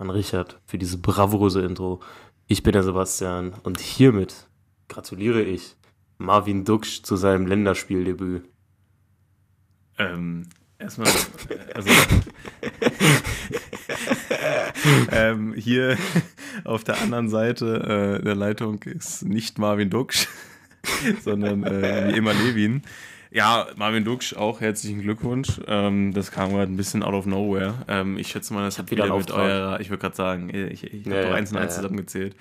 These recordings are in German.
an Richard für diese bravouröse Intro. Ich bin der Sebastian und hiermit gratuliere ich Marvin Duksch zu seinem Länderspieldebüt. Ähm, erstmal, also ähm, hier auf der anderen Seite äh, der Leitung ist nicht Marvin Duksch, sondern äh, wie immer Levin. Ja, Marvin Duksch, auch herzlichen Glückwunsch. Ähm, das kam gerade ein bisschen out of nowhere. Ähm, ich schätze mal, das hat wieder wieder mit eurer, ich würde gerade sagen, ich, ich habe Ja, doch eins und ja, eins ja. zusammengezählt.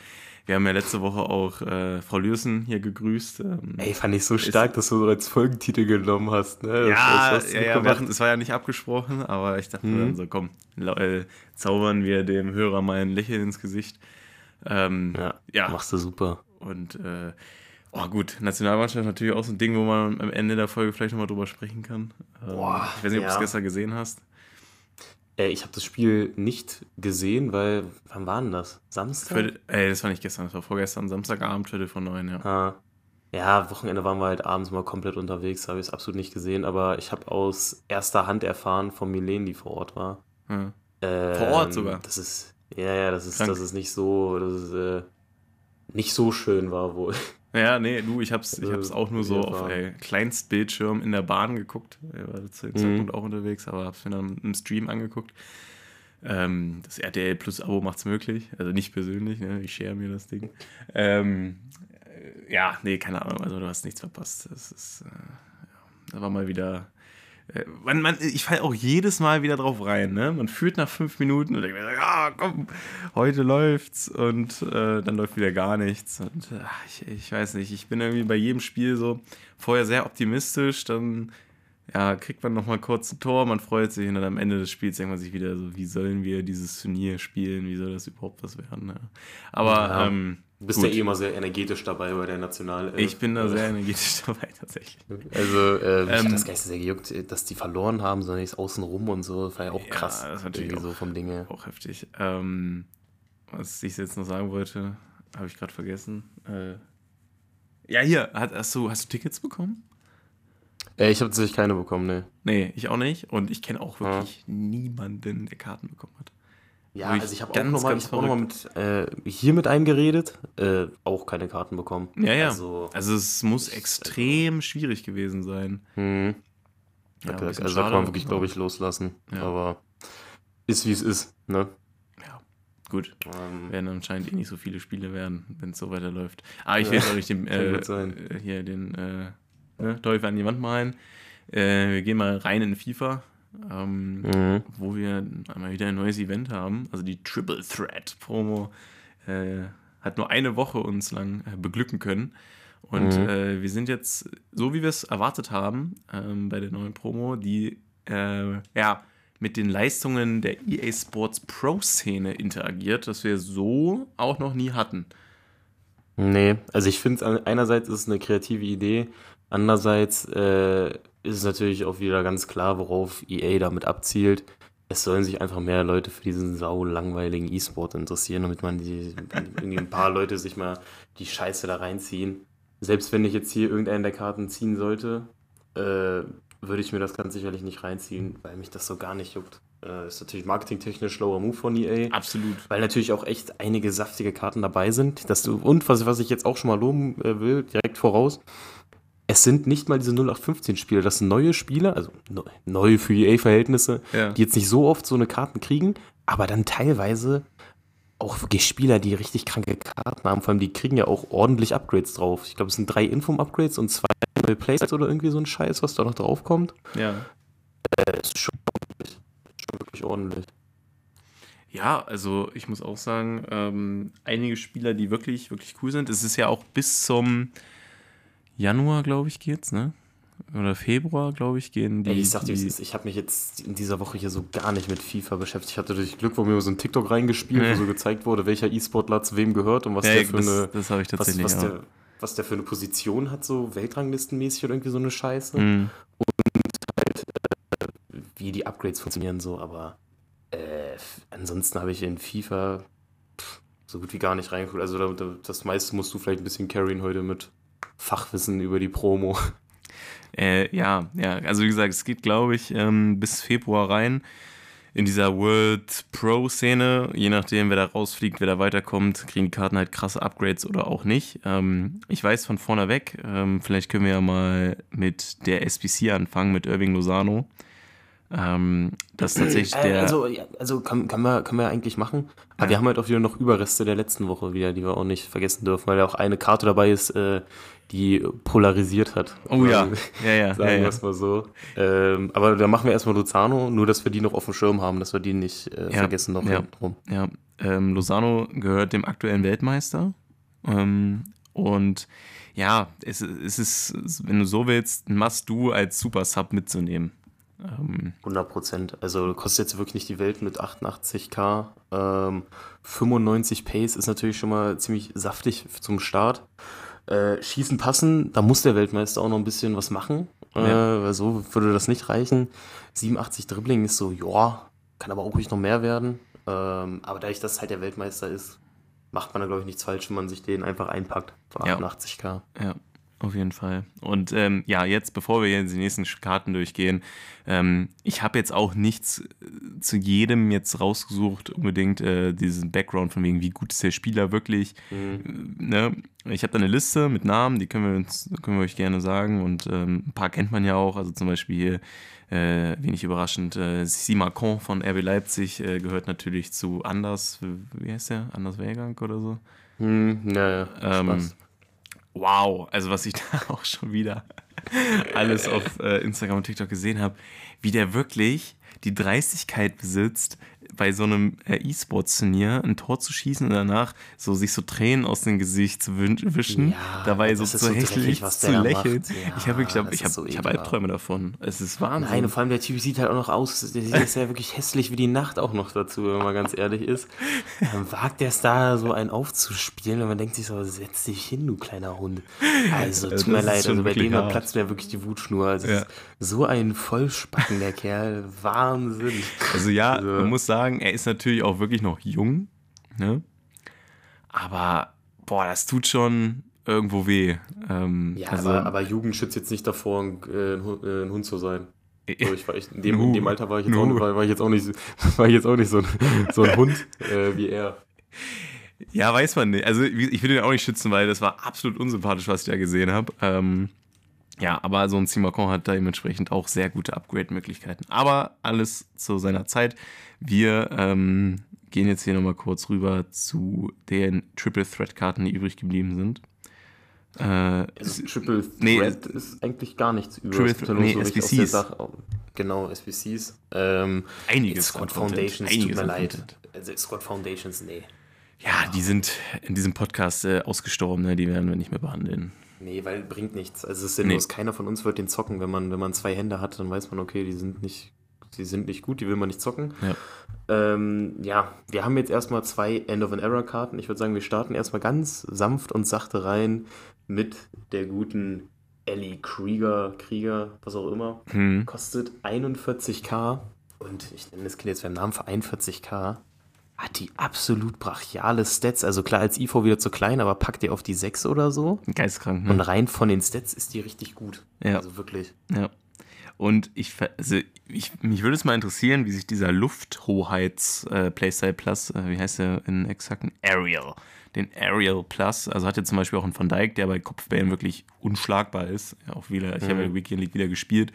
Wir haben ja letzte Woche auch äh, Frau Lürsen hier gegrüßt. Ähm, Ey, fand ich so stark, dass du als Folgentitel genommen hast. Ne? Das Ja, du ja, ja hatten, es war ja nicht abgesprochen, aber ich dachte Mhm. dann so, komm, äh, zaubern wir dem Hörer mal ein Lächeln ins Gesicht. Ähm, ja, ja. machst du super. und äh, oh gut, Nationalmannschaft natürlich auch so ein Ding, wo man am Ende der Folge vielleicht nochmal drüber sprechen kann. Ähm, Boah, ich weiß nicht, ob du es ja. gestern gesehen hast. Ey, ich habe das Spiel nicht gesehen, weil, wann war denn das? Samstag? Viertel, ey, das war nicht gestern, das war vorgestern, Samstagabend, Viertel von neun, ja. Ah. Ja, Wochenende waren wir halt abends mal komplett unterwegs, habe ich es absolut nicht gesehen, aber ich habe aus erster Hand erfahren von Milene, die vor Ort war. ja. Ähm, Vor Ort sogar? Das ist, ja, ja, das ist, Krank. dass es nicht so, dass es äh, nicht so schön war wohl. Ja, nee, du, ich hab's, ich hab's Äh, auch nur so auf ey, Kleinstbildschirm in der Bahn geguckt. Ich war zu dem Mhm. Zeitpunkt auch unterwegs, aber hab's mir dann im Stream angeguckt. Ähm, das RTL Plus Abo macht's möglich. Also nicht persönlich, ne? ich share mir das Ding. Ähm, äh, ja, nee, keine Ahnung, also du hast nichts verpasst. Das ist, äh, ja, da war mal wieder. Äh, Man, man, ich falle auch jedes Mal wieder drauf rein. Ne? Man führt nach fünf Minuten und denkt mir, ja, komm, heute läuft's und äh, dann läuft wieder gar nichts. Und äh, ich, ich weiß nicht, ich bin irgendwie bei jedem Spiel so vorher sehr optimistisch, dann ja, kriegt man nochmal kurz ein Tor, man freut sich und dann am Ende des Spiels denkt man sich wieder so, wie sollen wir dieses Turnier spielen, wie soll das überhaupt was werden? Ne? Aber Ja. ähm, Du bist gut. ja eh immer sehr energetisch dabei bei der National. ich bin da sehr energetisch dabei tatsächlich. Also, äh, mich Ähm, hat das so sehr gejuckt, äh, dass die verloren haben, sondern ich außen rum und so. Das war ja auch Ja, krass. das ist natürlich auch- so vom Ding her. Auch heftig. Ähm, was ich jetzt noch sagen wollte, habe ich gerade vergessen. Äh, ja, hier, hast, du, hast du Tickets bekommen? Äh, ich habe tatsächlich keine bekommen, ne. Nee, ich auch nicht. Und ich kenne auch wirklich niemanden, der Karten bekommen hat. Ja, also ich habe auch nochmal hab noch mal mit, äh, hier mit einem geredet, äh, auch keine Karten bekommen. Ja, ja. Also, Also es muss ist- extrem schwierig gewesen sein. hm, Ja, also, bisschen also da kann man wirklich, aber- glaube ich, loslassen. Ja. Aber ist wie es ist, ne? Ja, gut. Ähm, Werden anscheinend eh nicht so viele Spiele werden, wenn es so weiterläuft. Aber ich will jetzt auch nicht den, äh, äh, hier den äh, ne, Teufel an die Wand malen. Äh, wir gehen mal rein in FIFA, ähm, mhm. wo wir einmal wieder ein neues Event haben. Also die Triple Threat Promo äh, hat nur eine Woche uns lang äh, beglücken können. Und Mhm. äh, wir sind jetzt, so wie wir es erwartet haben, ähm, bei der neuen Promo, die äh, ja mit den Leistungen der EA Sports Pro-Szene interagiert, das wir so auch noch nie hatten. Nee, also ich finde, einerseits ist es eine kreative Idee, andererseits äh, ist es natürlich auch wieder ganz klar, worauf EA damit abzielt. Es sollen sich einfach mehr Leute für diesen sau langweiligen E-Sport interessieren, damit man die, irgendwie ein paar Leute sich mal die Scheiße da reinziehen. Selbst wenn ich jetzt hier irgendeinen der Karten ziehen sollte, äh, würde ich mir das ganz sicherlich nicht reinziehen, weil mich das so gar nicht juckt. Äh, ist natürlich marketingtechnisch schlauer Move von EA. Absolut. Weil natürlich auch echt einige saftige Karten dabei sind. Dass du, und was, was ich jetzt auch schon mal loben äh, will, direkt voraus, es sind nicht mal diese 0815-Spiele, das sind neue Spieler, also neu, neu für EA-Verhältnisse, Ja. die jetzt nicht so oft so eine Karten kriegen, aber dann teilweise auch wirklich Spieler, die richtig kranke Karten haben. Vor allem, die kriegen ja auch ordentlich Upgrades drauf. Ich glaube, es sind drei Inform-Upgrades und zwei neue Playsets oder irgendwie so ein Scheiß, was da noch drauf kommt. Ja. Das ist schon, ordentlich. schon wirklich ordentlich. Ja, also ich muss auch sagen, ähm, einige Spieler, die wirklich, wirklich cool sind. Es ist ja auch bis zum Januar, glaube ich, geht's, ne? oder Februar, glaube ich, gehen die. Ey, ich sag dir, ich habe mich jetzt in dieser Woche hier so gar nicht mit FIFA beschäftigt. Ich hatte durch Glück, wo mir so ein TikTok reingespielt, Ja. wo so gezeigt wurde, welcher E-Sportler zu wem gehört und was ja, der für das, eine das habe ich was, tatsächlich was, auch. der, was der für eine Position hat, so Weltranglistenmäßig oder irgendwie so eine Scheiße. Mhm. Wie die Upgrades funktionieren so, aber äh, ansonsten habe ich in FIFA pff, so gut wie gar nicht reingeguckt. Also da, da, das meiste musst du vielleicht ein bisschen carryen heute mit Fachwissen über die Promo. Äh, ja, ja, also wie gesagt, es geht, glaube ich, ähm, bis Februar rein in dieser World Pro-Szene. Je nachdem, wer da rausfliegt, wer da weiterkommt, kriegen die Karten halt krasse Upgrades oder auch nicht. Ähm, ich weiß von vorne weg, ähm, vielleicht können wir ja mal mit der SPC anfangen, mit Irving Lozano. Ähm, das ist tatsächlich Äh, der. also, ja, also kann, kann, man, kann man ja eigentlich machen. Aber wir haben halt auch wieder noch Überreste der letzten Woche wieder, die wir auch nicht vergessen dürfen, weil da auch eine Karte dabei ist, äh, die polarisiert hat. oh ja, ja, ja, ja, Sagen wir ja. es mal so. Ähm, aber da machen wir erstmal Luzano, nur dass wir die noch auf dem Schirm haben, dass wir die nicht äh, Ja, vergessen noch ja. hinten rum. Ja, ähm, Lozano gehört dem aktuellen Weltmeister. Ähm, und ja, es, es ist, wenn du so willst, ein Must-Do als Super-Sub mitzunehmen. Ähm, 100 Prozent. Also kostet jetzt wirklich nicht die Welt mit 88k. Ähm, 95 Pace ist natürlich schon mal ziemlich saftig zum Start. Äh, Schießen passen, da muss der Weltmeister auch noch ein bisschen was machen. Äh, Ja. weil so würde das nicht reichen. 87 Dribbling ist so, ja, kann aber auch ruhig noch mehr werden. Ähm, aber dadurch, dass halt der Weltmeister ist, macht man da, glaube ich, nichts falsch, wenn man sich den einfach einpackt. Für Ja. 88k. ja, auf jeden Fall. Und ähm, ja, jetzt, bevor wir jetzt die nächsten Karten durchgehen, ähm, ich habe jetzt auch nichts äh, zu jedem jetzt rausgesucht, unbedingt äh, diesen Background von wegen, wie gut ist der Spieler wirklich. Mhm. ne, ich habe da eine Liste mit Namen, die können wir uns, können wir euch gerne sagen. Und ähm, ein paar kennt man ja auch. Also zum Beispiel hier, äh, wenig überraschend, äh, Simacon von RB Leipzig äh, gehört natürlich zu Anders, wie heißt der? Anders Wehrgang oder so. Hm, naja, Ähm, Spaß. Wow, also was ich da auch schon wieder alles auf äh, Instagram und TikTok gesehen habe, wie der wirklich die Dreistigkeit besitzt, bei so einem äh, E-Sports-Turnier ein Tor zu schießen und danach so sich so Tränen aus dem Gesicht zu wischen, Ja, dabei so zu so hässlich dreckig, zu da lächeln. Ja, ich habe das ich habe so ich hab. Albträume davon. Es ist Wahnsinn. Nein, und vor allem der Typ sieht halt auch noch aus. Der sieht ist ja wirklich hässlich wie die Nacht auch noch dazu, wenn man ganz ehrlich ist. Dann wagt der Star so einen aufzuspielen und man denkt sich so, setz dich hin, du kleiner Hund. Also, tut mir leid, also bei dem da hart. platzt mir wirklich die Wutschnur. Also, Ja. es ist so ein Vollspacken, der Kerl. Wahnsinn. Also ja, Also- man muss sagen, er ist natürlich auch wirklich noch jung, ne? Aber boah, das tut schon irgendwo weh. Ähm, Ja, also, aber, aber Jugend schützt jetzt nicht davor, ein, äh, ein, Hund- äh, zu sein. So, ich war echt, in, dem, in dem Alter war ich jetzt, Nu. auch, war, war ich jetzt auch nicht, war ich jetzt auch nicht so ein, so ein Hund äh, wie er. Ja, weiß man nicht. Also ich will den auch nicht schützen, weil das war absolut unsympathisch, was ich da gesehen habe. Ähm, ja, aber so ein Simacon hat da dementsprechend auch sehr gute Upgrade-Möglichkeiten. Aber alles zu seiner Zeit. Wir ähm, gehen jetzt hier nochmal kurz rüber zu den Triple Threat-Karten, die übrig geblieben sind. Äh, Also Triple Nee, Threat ist eigentlich gar nichts über. Triple Threat- nee, so SBCs. Genau, SBCs. Ähm, einiges Squad Foundations, tut einiges mir an leid. Also Squad Foundations, nee. Ja, die sind in diesem Podcast äh, ausgestorben, ne? die werden wir nicht mehr behandeln. Nee, weil bringt nichts. Also es ist sinnlos. Nee. Keiner von uns wird den zocken. Wenn man, wenn man zwei Hände hat, dann weiß man, okay, die sind nicht, die sind nicht gut, die will man nicht zocken. Ja. Ähm, ja, wir haben jetzt erstmal zwei End of an Error Karten. Ich würde sagen, wir starten erstmal ganz sanft und sachte rein mit der guten Ellie Krieger, Krieger, was auch immer. Hm. Kostet 41k und ich nenne das Kind jetzt beim Namen für 41k. Hat die absolut brachiale Stats. Also klar, als IV wieder zu klein, aber packt ihr auf die 6 oder so. Geistkrank, Und ne? rein von den Stats ist die richtig gut. Ja. Also wirklich. Ja. Und ich, also ich, mich würde es mal interessieren, wie sich dieser Lufthoheits-Playstyle Plus, äh, wie heißt der in exakten? Ariel. Den Ariel Plus, also hat jetzt zum Beispiel auch einen Van Dijk, der bei Kopfbällen wirklich unschlagbar ist. Ja, auch wieder, ich habe ja Weekend League wieder gespielt.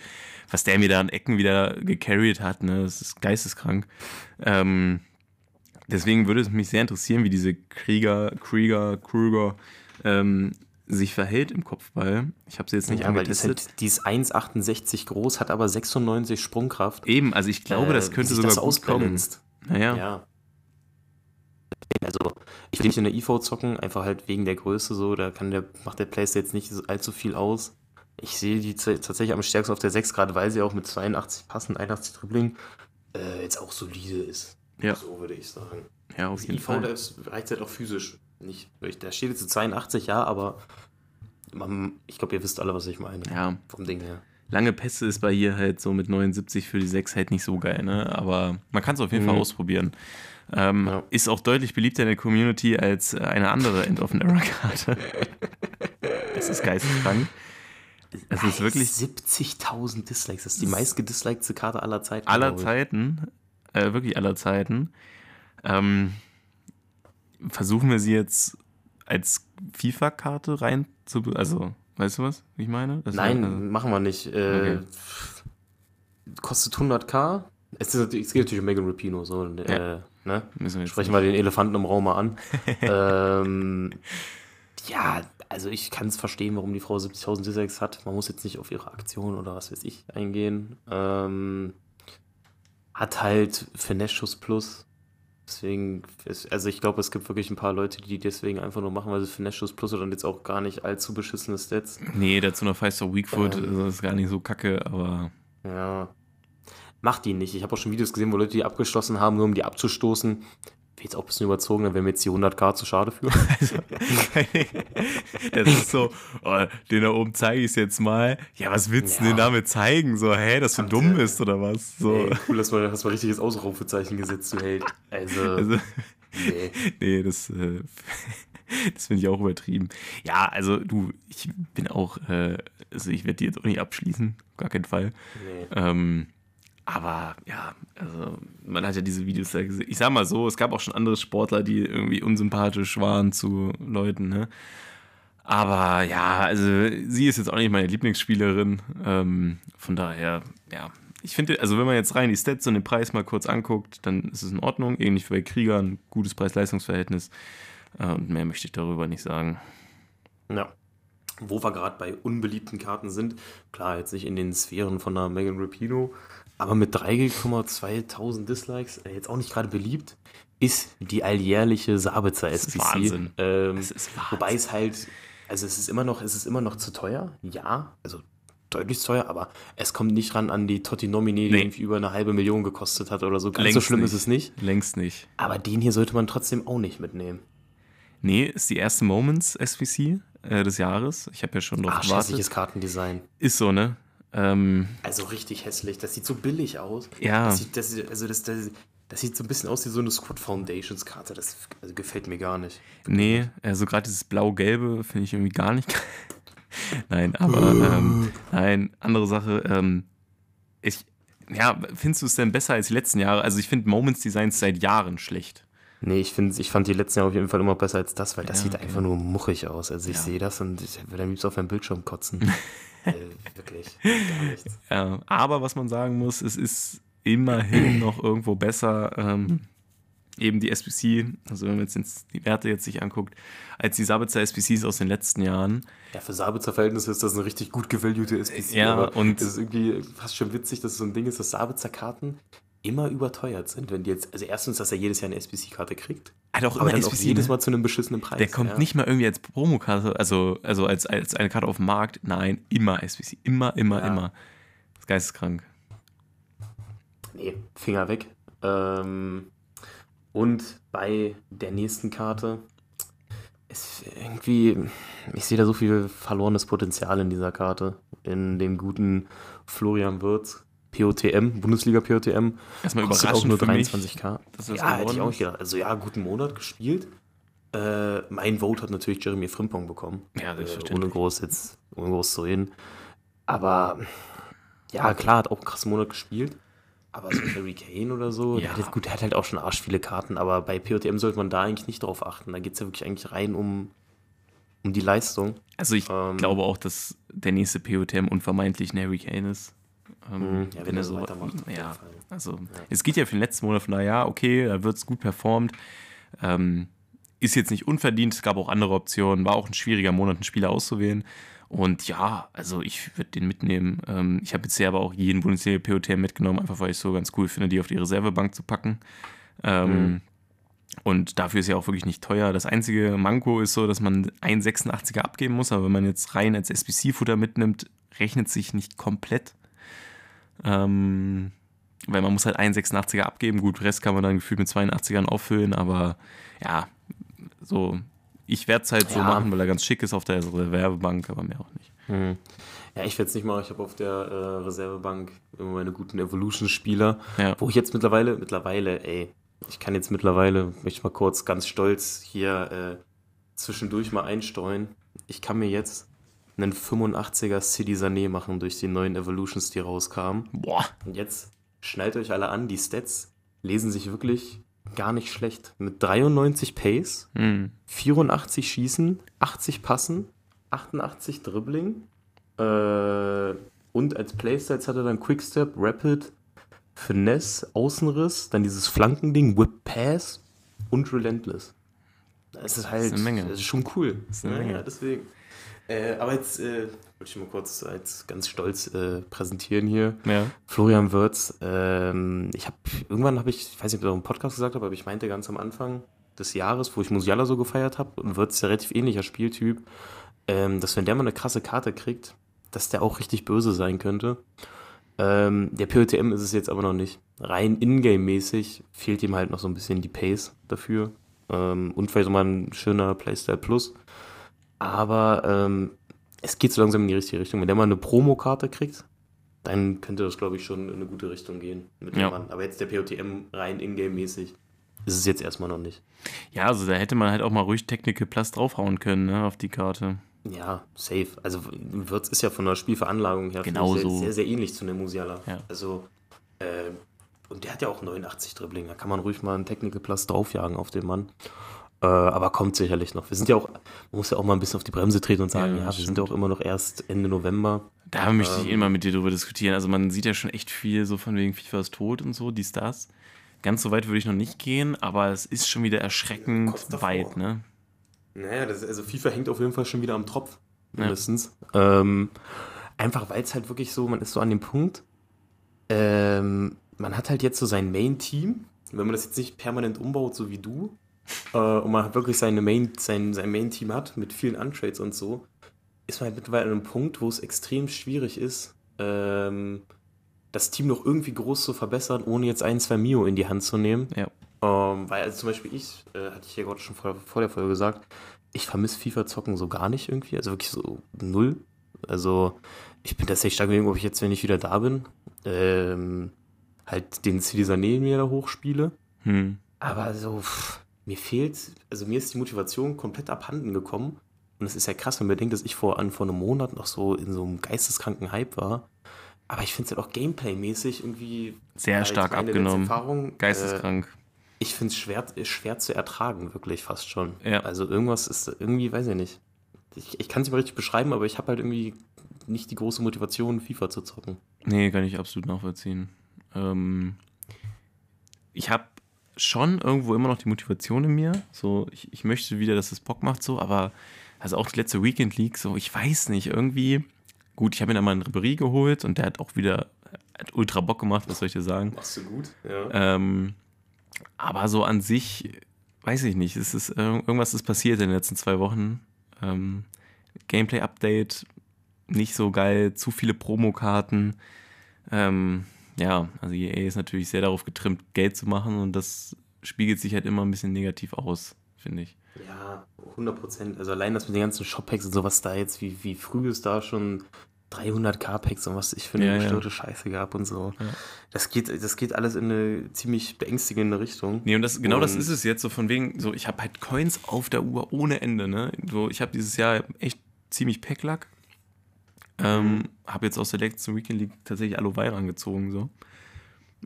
Was der mir da an Ecken wieder gecarried hat, ne, das ist geisteskrank. Ähm, deswegen würde es mich sehr interessieren, wie diese Krieger, Krieger, Krüger ähm, sich verhält im Kopfball. Ich habe sie jetzt nicht Ja, weil die ist, angetestet. halt, die ist 1,68 groß, hat aber 96 Sprungkraft. Eben, also ich glaube, das Äh, könnte sogar das gut kommen. Naja, Ja. Also, ich will nicht in der IV zocken, einfach halt wegen der Größe so. Da kann der, macht der Playstyle jetzt nicht allzu viel aus. Ich sehe die tatsächlich am stärksten auf der 6, gerade weil sie auch mit 82 passen, 81 Dribbling, äh, jetzt auch solide ist. Ja. So würde ich sagen. Ja, auf Das jeden IV, Fall. da ist, reicht halt auch physisch nicht. Da steht jetzt zu 82, ja, aber man, ich glaube, ihr wisst alle, was ich meine. Ja, Vom Ding her. lange Pässe ist bei hier halt so mit 79 für die 6 halt nicht so geil, ne? Aber man kann es auf jeden Fall Mhm. ausprobieren. Ähm, Ja. Ist auch deutlich beliebter in der Community als äh, eine andere End-of-an-Era-Karte. das ist geisteskrank. Es ist wirklich 70.000 Dislikes. Das ist die meist gedislikte Karte aller Zeiten. aller. Zeiten, äh, wirklich aller Zeiten. Ähm, versuchen wir sie jetzt als FIFA-Karte rein zu, also, weißt du was, wie ich meine? Das Nein, wär, also, machen wir nicht. Äh, Okay. Kostet 100k. Es, ist, es geht natürlich um Megan Rapino. So, Ja. äh, ne? wir Sprechen wir den Elefanten im Raum mal an. ähm, ja, also ich kann es verstehen, warum die Frau 70.000 Dislikes hat. Man muss jetzt nicht auf ihre Aktion oder was weiß ich eingehen. Ähm, hat halt Finesse-Schuss Plus. Deswegen, also ich glaube, es gibt wirklich ein paar Leute, die deswegen einfach nur machen, weil sie Finesse-Schuss Plus oder jetzt auch gar nicht allzu beschissene Stats. Nee, dazu noch Five-Star Weakfoot, Ähm. das ist gar nicht so kacke, aber Ja. Macht die nicht. Ich habe auch schon Videos gesehen, wo Leute die abgeschlossen haben, nur um die abzustoßen. Jetzt auch ein bisschen überzogen, dann wäre mir jetzt die 100k zu schade für. das ist so, oh, den da oben zeige ich es jetzt mal. Ja, was willst du Ja. denn damit zeigen? So, hä, dass du Hat, dumm bist oder was? So. Ey, cool, dass du hast mal richtiges Ausrufezeichen gesetzt, du Held. Also, Also, nee. nee, das, äh, das finde ich auch übertrieben. Ja, also du, ich bin auch, äh, also ich werde die jetzt auch nicht abschließen, auf gar keinen Fall. nee. Ähm, aber ja, also man hat ja diese Videos da gesehen. Ich sag mal so, es gab auch schon andere Sportler, die irgendwie unsympathisch waren zu Leuten, ne? Aber ja, also sie ist jetzt auch nicht meine Lieblingsspielerin. Ähm, von daher, ja. Ich finde, also wenn man jetzt rein die Stats und den Preis mal kurz anguckt, dann ist es in Ordnung. Ähnlich wie bei Kriegern, gutes Preis-Leistungs-Verhältnis. Äh, und mehr möchte ich darüber nicht sagen. Ja. Wo wir gerade bei unbeliebten Karten sind, klar, jetzt nicht in den Sphären von einer Megan Rapino, aber mit 3,2000 Dislikes, äh, jetzt auch nicht gerade beliebt, ist die alljährliche Sabitzer SPC. Wahnsinn. Ähm, Das ist wobei es halt, also es ist immer noch, es ist immer noch zu teuer, ja, also deutlich teuer, aber es kommt nicht ran an die Totti Nomine, die Nee. irgendwie über eine halbe Million gekostet hat oder so. Ganz so Längst schlimm nicht. ist es nicht. Längst nicht. Aber den hier sollte man trotzdem auch nicht mitnehmen. Nee, ist die erste Moments SVC äh, des Jahres. Ich habe ja schon drauf gewartet. Kartendesign. Ist so, ne? Ähm, Also richtig hässlich. Das sieht so billig aus. Ja. Das sieht, das, also das, das, das sieht so ein bisschen aus wie so eine Squad Foundations Karte. Das also gefällt mir gar nicht. nee, also gerade dieses blau-gelbe finde ich irgendwie gar nicht geil. Nein, aber ähm, nein, andere Sache. Ähm, ich, ja, findest du es denn besser als die letzten Jahre? Also ich finde Moments Designs seit Jahren schlecht. Nee, ich, find, ich fand die letzten Jahre auf jeden Fall immer besser als das, weil das Ja, sieht okay. einfach nur muchig aus. Also ich Ja. sehe das und ich würde am liebsten auf meinem Bildschirm kotzen. äh, wirklich. Gar nichts. Ja, aber was man sagen muss, es ist immerhin noch irgendwo besser, ähm, eben die SPC, also wenn man jetzt die Werte jetzt sich anguckt, als die Sabitzer SPCs aus den letzten Jahren. Ja, für Sabitzer Verhältnisse ist das eine richtig gut gevaluete SPC. Ja, und- es ist irgendwie fast schon witzig, dass es so ein Ding ist, dass Sabitzer Karten immer überteuert sind. Wenn die jetzt, also erstens, dass er jedes Jahr eine SPC-Karte kriegt. Hat auch Aber immer dann auch SPC, jedes ne? Mal zu einem beschissenen Preis. Der kommt ja. nicht mal irgendwie als Promokarte, also, also als, als eine Karte auf dem Markt. Nein, immer SPC. Immer, immer, Ja. immer. Das ist geisteskrank. Nee, Finger weg. Ähm, und bei der nächsten Karte ist irgendwie, ich sehe da so viel verlorenes Potenzial in dieser Karte. In dem guten Florian Wirtz, POTM, Bundesliga POTM. Erstmal Kostet überraschend auch nur für mich, 23k. dass das ja, hätte ich auch ist. nicht gedacht. Also ja, guten Monat gespielt. Äh, mein Vote hat natürlich Jeremy Frimpong bekommen. Ja, Äh, selbstverständlich. ohne groß jetzt, ohne groß zu reden. Aber ja, klar, hat auch einen krassen Monat gespielt. Aber so Harry Kane oder so, der Ja. hat jetzt, gut, der hat halt auch schon arsch viele Karten, aber bei POTM sollte man da eigentlich nicht drauf achten. Da geht es ja wirklich eigentlich rein um, um die Leistung. Also ich Ähm, glaube auch, dass der nächste POTM unvermeintlich ein Harry Kane ist. Ähm, Mhm. Ja, wenn er so weitermacht, Ja, also es geht ja für den letzten Monat von daher, ja, okay, da wird es gut performt. Ähm, ist jetzt nicht unverdient, es gab auch andere Optionen, war auch ein schwieriger Monat, einen Spieler auszuwählen. Und ja, also ich würde den mitnehmen. Ähm, ich habe bisher aber auch jeden Bundesliga POTM mitgenommen, einfach weil ich es so ganz cool finde, die auf die Reservebank zu packen. Ähm, Mhm. Und dafür ist ja auch wirklich nicht teuer. Das einzige Manko ist so, dass man 1,86er abgeben muss, aber wenn man jetzt rein als SBC-Futter mitnimmt, rechnet sich nicht komplett. Ähm, weil man muss halt einen 86er abgeben. Gut, Rest kann man dann gefühlt mit 82ern auffüllen, aber ja, so, ich werde es halt ja. so machen, weil er ganz schick ist auf der Reservebank, aber mehr auch nicht. Mhm. Ja, ich werde es nicht machen. Ich habe auf der äh, Reservebank immer meine guten Evolution-Spieler, ja. wo ich jetzt mittlerweile, mittlerweile, ey, ich kann jetzt mittlerweile, möchte ich mal kurz ganz stolz hier äh, zwischendurch mal einstreuen. Ich kann mir jetzt einen 85er City Sané machen durch die neuen Evolutions, die rauskamen. Boah. Und jetzt schnallt euch alle an, die Stats lesen sich wirklich gar nicht schlecht. Mit 93 Pace, mhm. 84 Schießen, 80 Passen, 88 Dribbling. Äh, und als Playstats hat er dann Quickstep, Rapid, Finesse, Außenriss, dann dieses Flankending, Whip Pass und Relentless. Das ist halt, das ist, eine Menge. Das ist schon cool. Das ist eine ja, Menge. Deswegen. Äh, aber jetzt äh, wollte ich mal kurz als ganz stolz äh, präsentieren hier. Ja. Florian Wirtz. Ähm, ich habe irgendwann habe ich, ich weiß nicht, ob ich das im Podcast gesagt habe, aber ich meinte ganz am Anfang des Jahres, wo ich Musiala so gefeiert habe, und Wirtz ist ja relativ ähnlicher Spieltyp, ähm, dass wenn der mal eine krasse Karte kriegt, dass der auch richtig böse sein könnte. Ähm, der POTM ist es jetzt aber noch nicht. Rein Ingame-mäßig fehlt ihm halt noch so ein bisschen die Pace dafür. Ähm, und vielleicht mal ein schöner Playstyle Plus. Aber ähm, es geht so langsam in die richtige Richtung. Wenn der mal eine Promokarte kriegt, dann könnte das, glaube ich, schon in eine gute Richtung gehen mit dem ja. Mann. Aber jetzt der POTM rein Ingame-mäßig ist es jetzt erstmal noch nicht. Ja, also da hätte man halt auch mal ruhig Technical Plus draufhauen können, ne, auf die Karte. Ja, safe. Also Wirtz ist ja von der Spielveranlagung her genau sehr, so. sehr, sehr ähnlich zu einem Musiala. Ja. Also, äh, und der hat ja auch 89 Dribbling. Da kann man ruhig mal einen Technical Plus draufjagen auf den Mann. Äh, aber kommt sicherlich noch. Wir sind ja auch, man muss ja auch mal ein bisschen auf die Bremse treten und sagen, ja, ja wir stimmt. sind ja auch immer noch erst Ende November. Da möchte ich ähm, immer mit dir drüber diskutieren. Also man sieht ja schon echt viel so von wegen FIFA ist tot und so, die Stars. Ganz so weit würde ich noch nicht gehen, aber es ist schon wieder erschreckend weit, ne? Naja, das, also FIFA hängt auf jeden Fall schon wieder am Tropf, mindestens. Ja. Ähm, einfach weil es halt wirklich so, man ist so an dem Punkt, ähm, man hat halt jetzt so sein Main-Team. Wenn man das jetzt nicht permanent umbaut, so wie du, äh, und man wirklich seine Main, sein, sein Main-Team hat mit vielen Untrades und so, ist man halt mittlerweile an einem Punkt, wo es extrem schwierig ist, ähm, das Team noch irgendwie groß zu verbessern, ohne jetzt ein, zwei Mio in die Hand zu nehmen. Ja. Ähm, weil, also zum Beispiel ich, äh, hatte ich ja gerade schon vor, vor der Folge gesagt, ich vermisse FIFA-Zocken so gar nicht irgendwie, also wirklich so null. Also ich bin tatsächlich stark überlegen, ob ich jetzt, wenn ich wieder da bin, ähm, halt den City Sané mir da hochspiele. Hm. Aber so, pff, mir fehlt, also mir ist die Motivation komplett abhanden gekommen. Und es ist ja krass, wenn man bedenkt, dass ich vor, an, vor einem Monat noch so in so einem geisteskranken Hype war. Aber ich finde es halt auch Gameplay-mäßig irgendwie sehr halt stark abgenommen. Erfahrung, Geisteskrank. Äh, ich finde es schwer, schwer zu ertragen, wirklich fast schon. Ja. Also irgendwas ist irgendwie, weiß ich nicht. Ich, ich kann es nicht mal richtig beschreiben, aber ich habe halt irgendwie nicht die große Motivation, FIFA zu zocken. Nee, kann ich absolut nachvollziehen. Ähm, ich habe schon irgendwo immer noch die Motivation in mir. So, ich, ich möchte wieder, dass es Bock macht, so, aber also auch die letzte Weekend League, so, ich weiß nicht, irgendwie. Gut, ich habe mir dann mal einen Ribéry geholt und der hat auch wieder hat ultra Bock gemacht, was soll ich dir sagen? Machst du gut, ja. Ähm, aber so an sich, weiß ich nicht, es ist, irgendwas ist passiert in den letzten zwei Wochen. Ähm, Gameplay-Update, nicht so geil, zu viele Promokarten. Ähm, ja, also EA ist natürlich sehr darauf getrimmt, Geld zu machen und das spiegelt sich halt immer ein bisschen negativ aus, finde ich. Ja, 100 Prozent. Also allein das mit den ganzen Shop-Packs und sowas da jetzt, wie, wie früh es da schon 300k-Packs und was ich für eine ja, gestörte ja. Scheiße gab und so. Ja. Das, geht, das geht alles in eine ziemlich beängstigende Richtung. Nee, und das, genau und das ist es jetzt, so von wegen, so ich habe halt Coins auf der Uhr ohne Ende, ne? So, ich habe dieses Jahr echt ziemlich Packlack. Ähm, habe jetzt aus der letzten Weekend League tatsächlich Aloe Vera angezogen, so.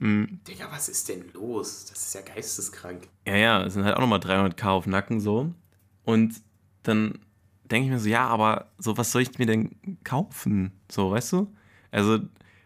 Mhm. Digga, was ist denn los? Das ist ja geisteskrank. Ja, ja, es sind halt auch nochmal 300k auf Nacken, so. Und dann denke ich mir so, ja, aber so, was soll ich mir denn kaufen? So, weißt du? Also,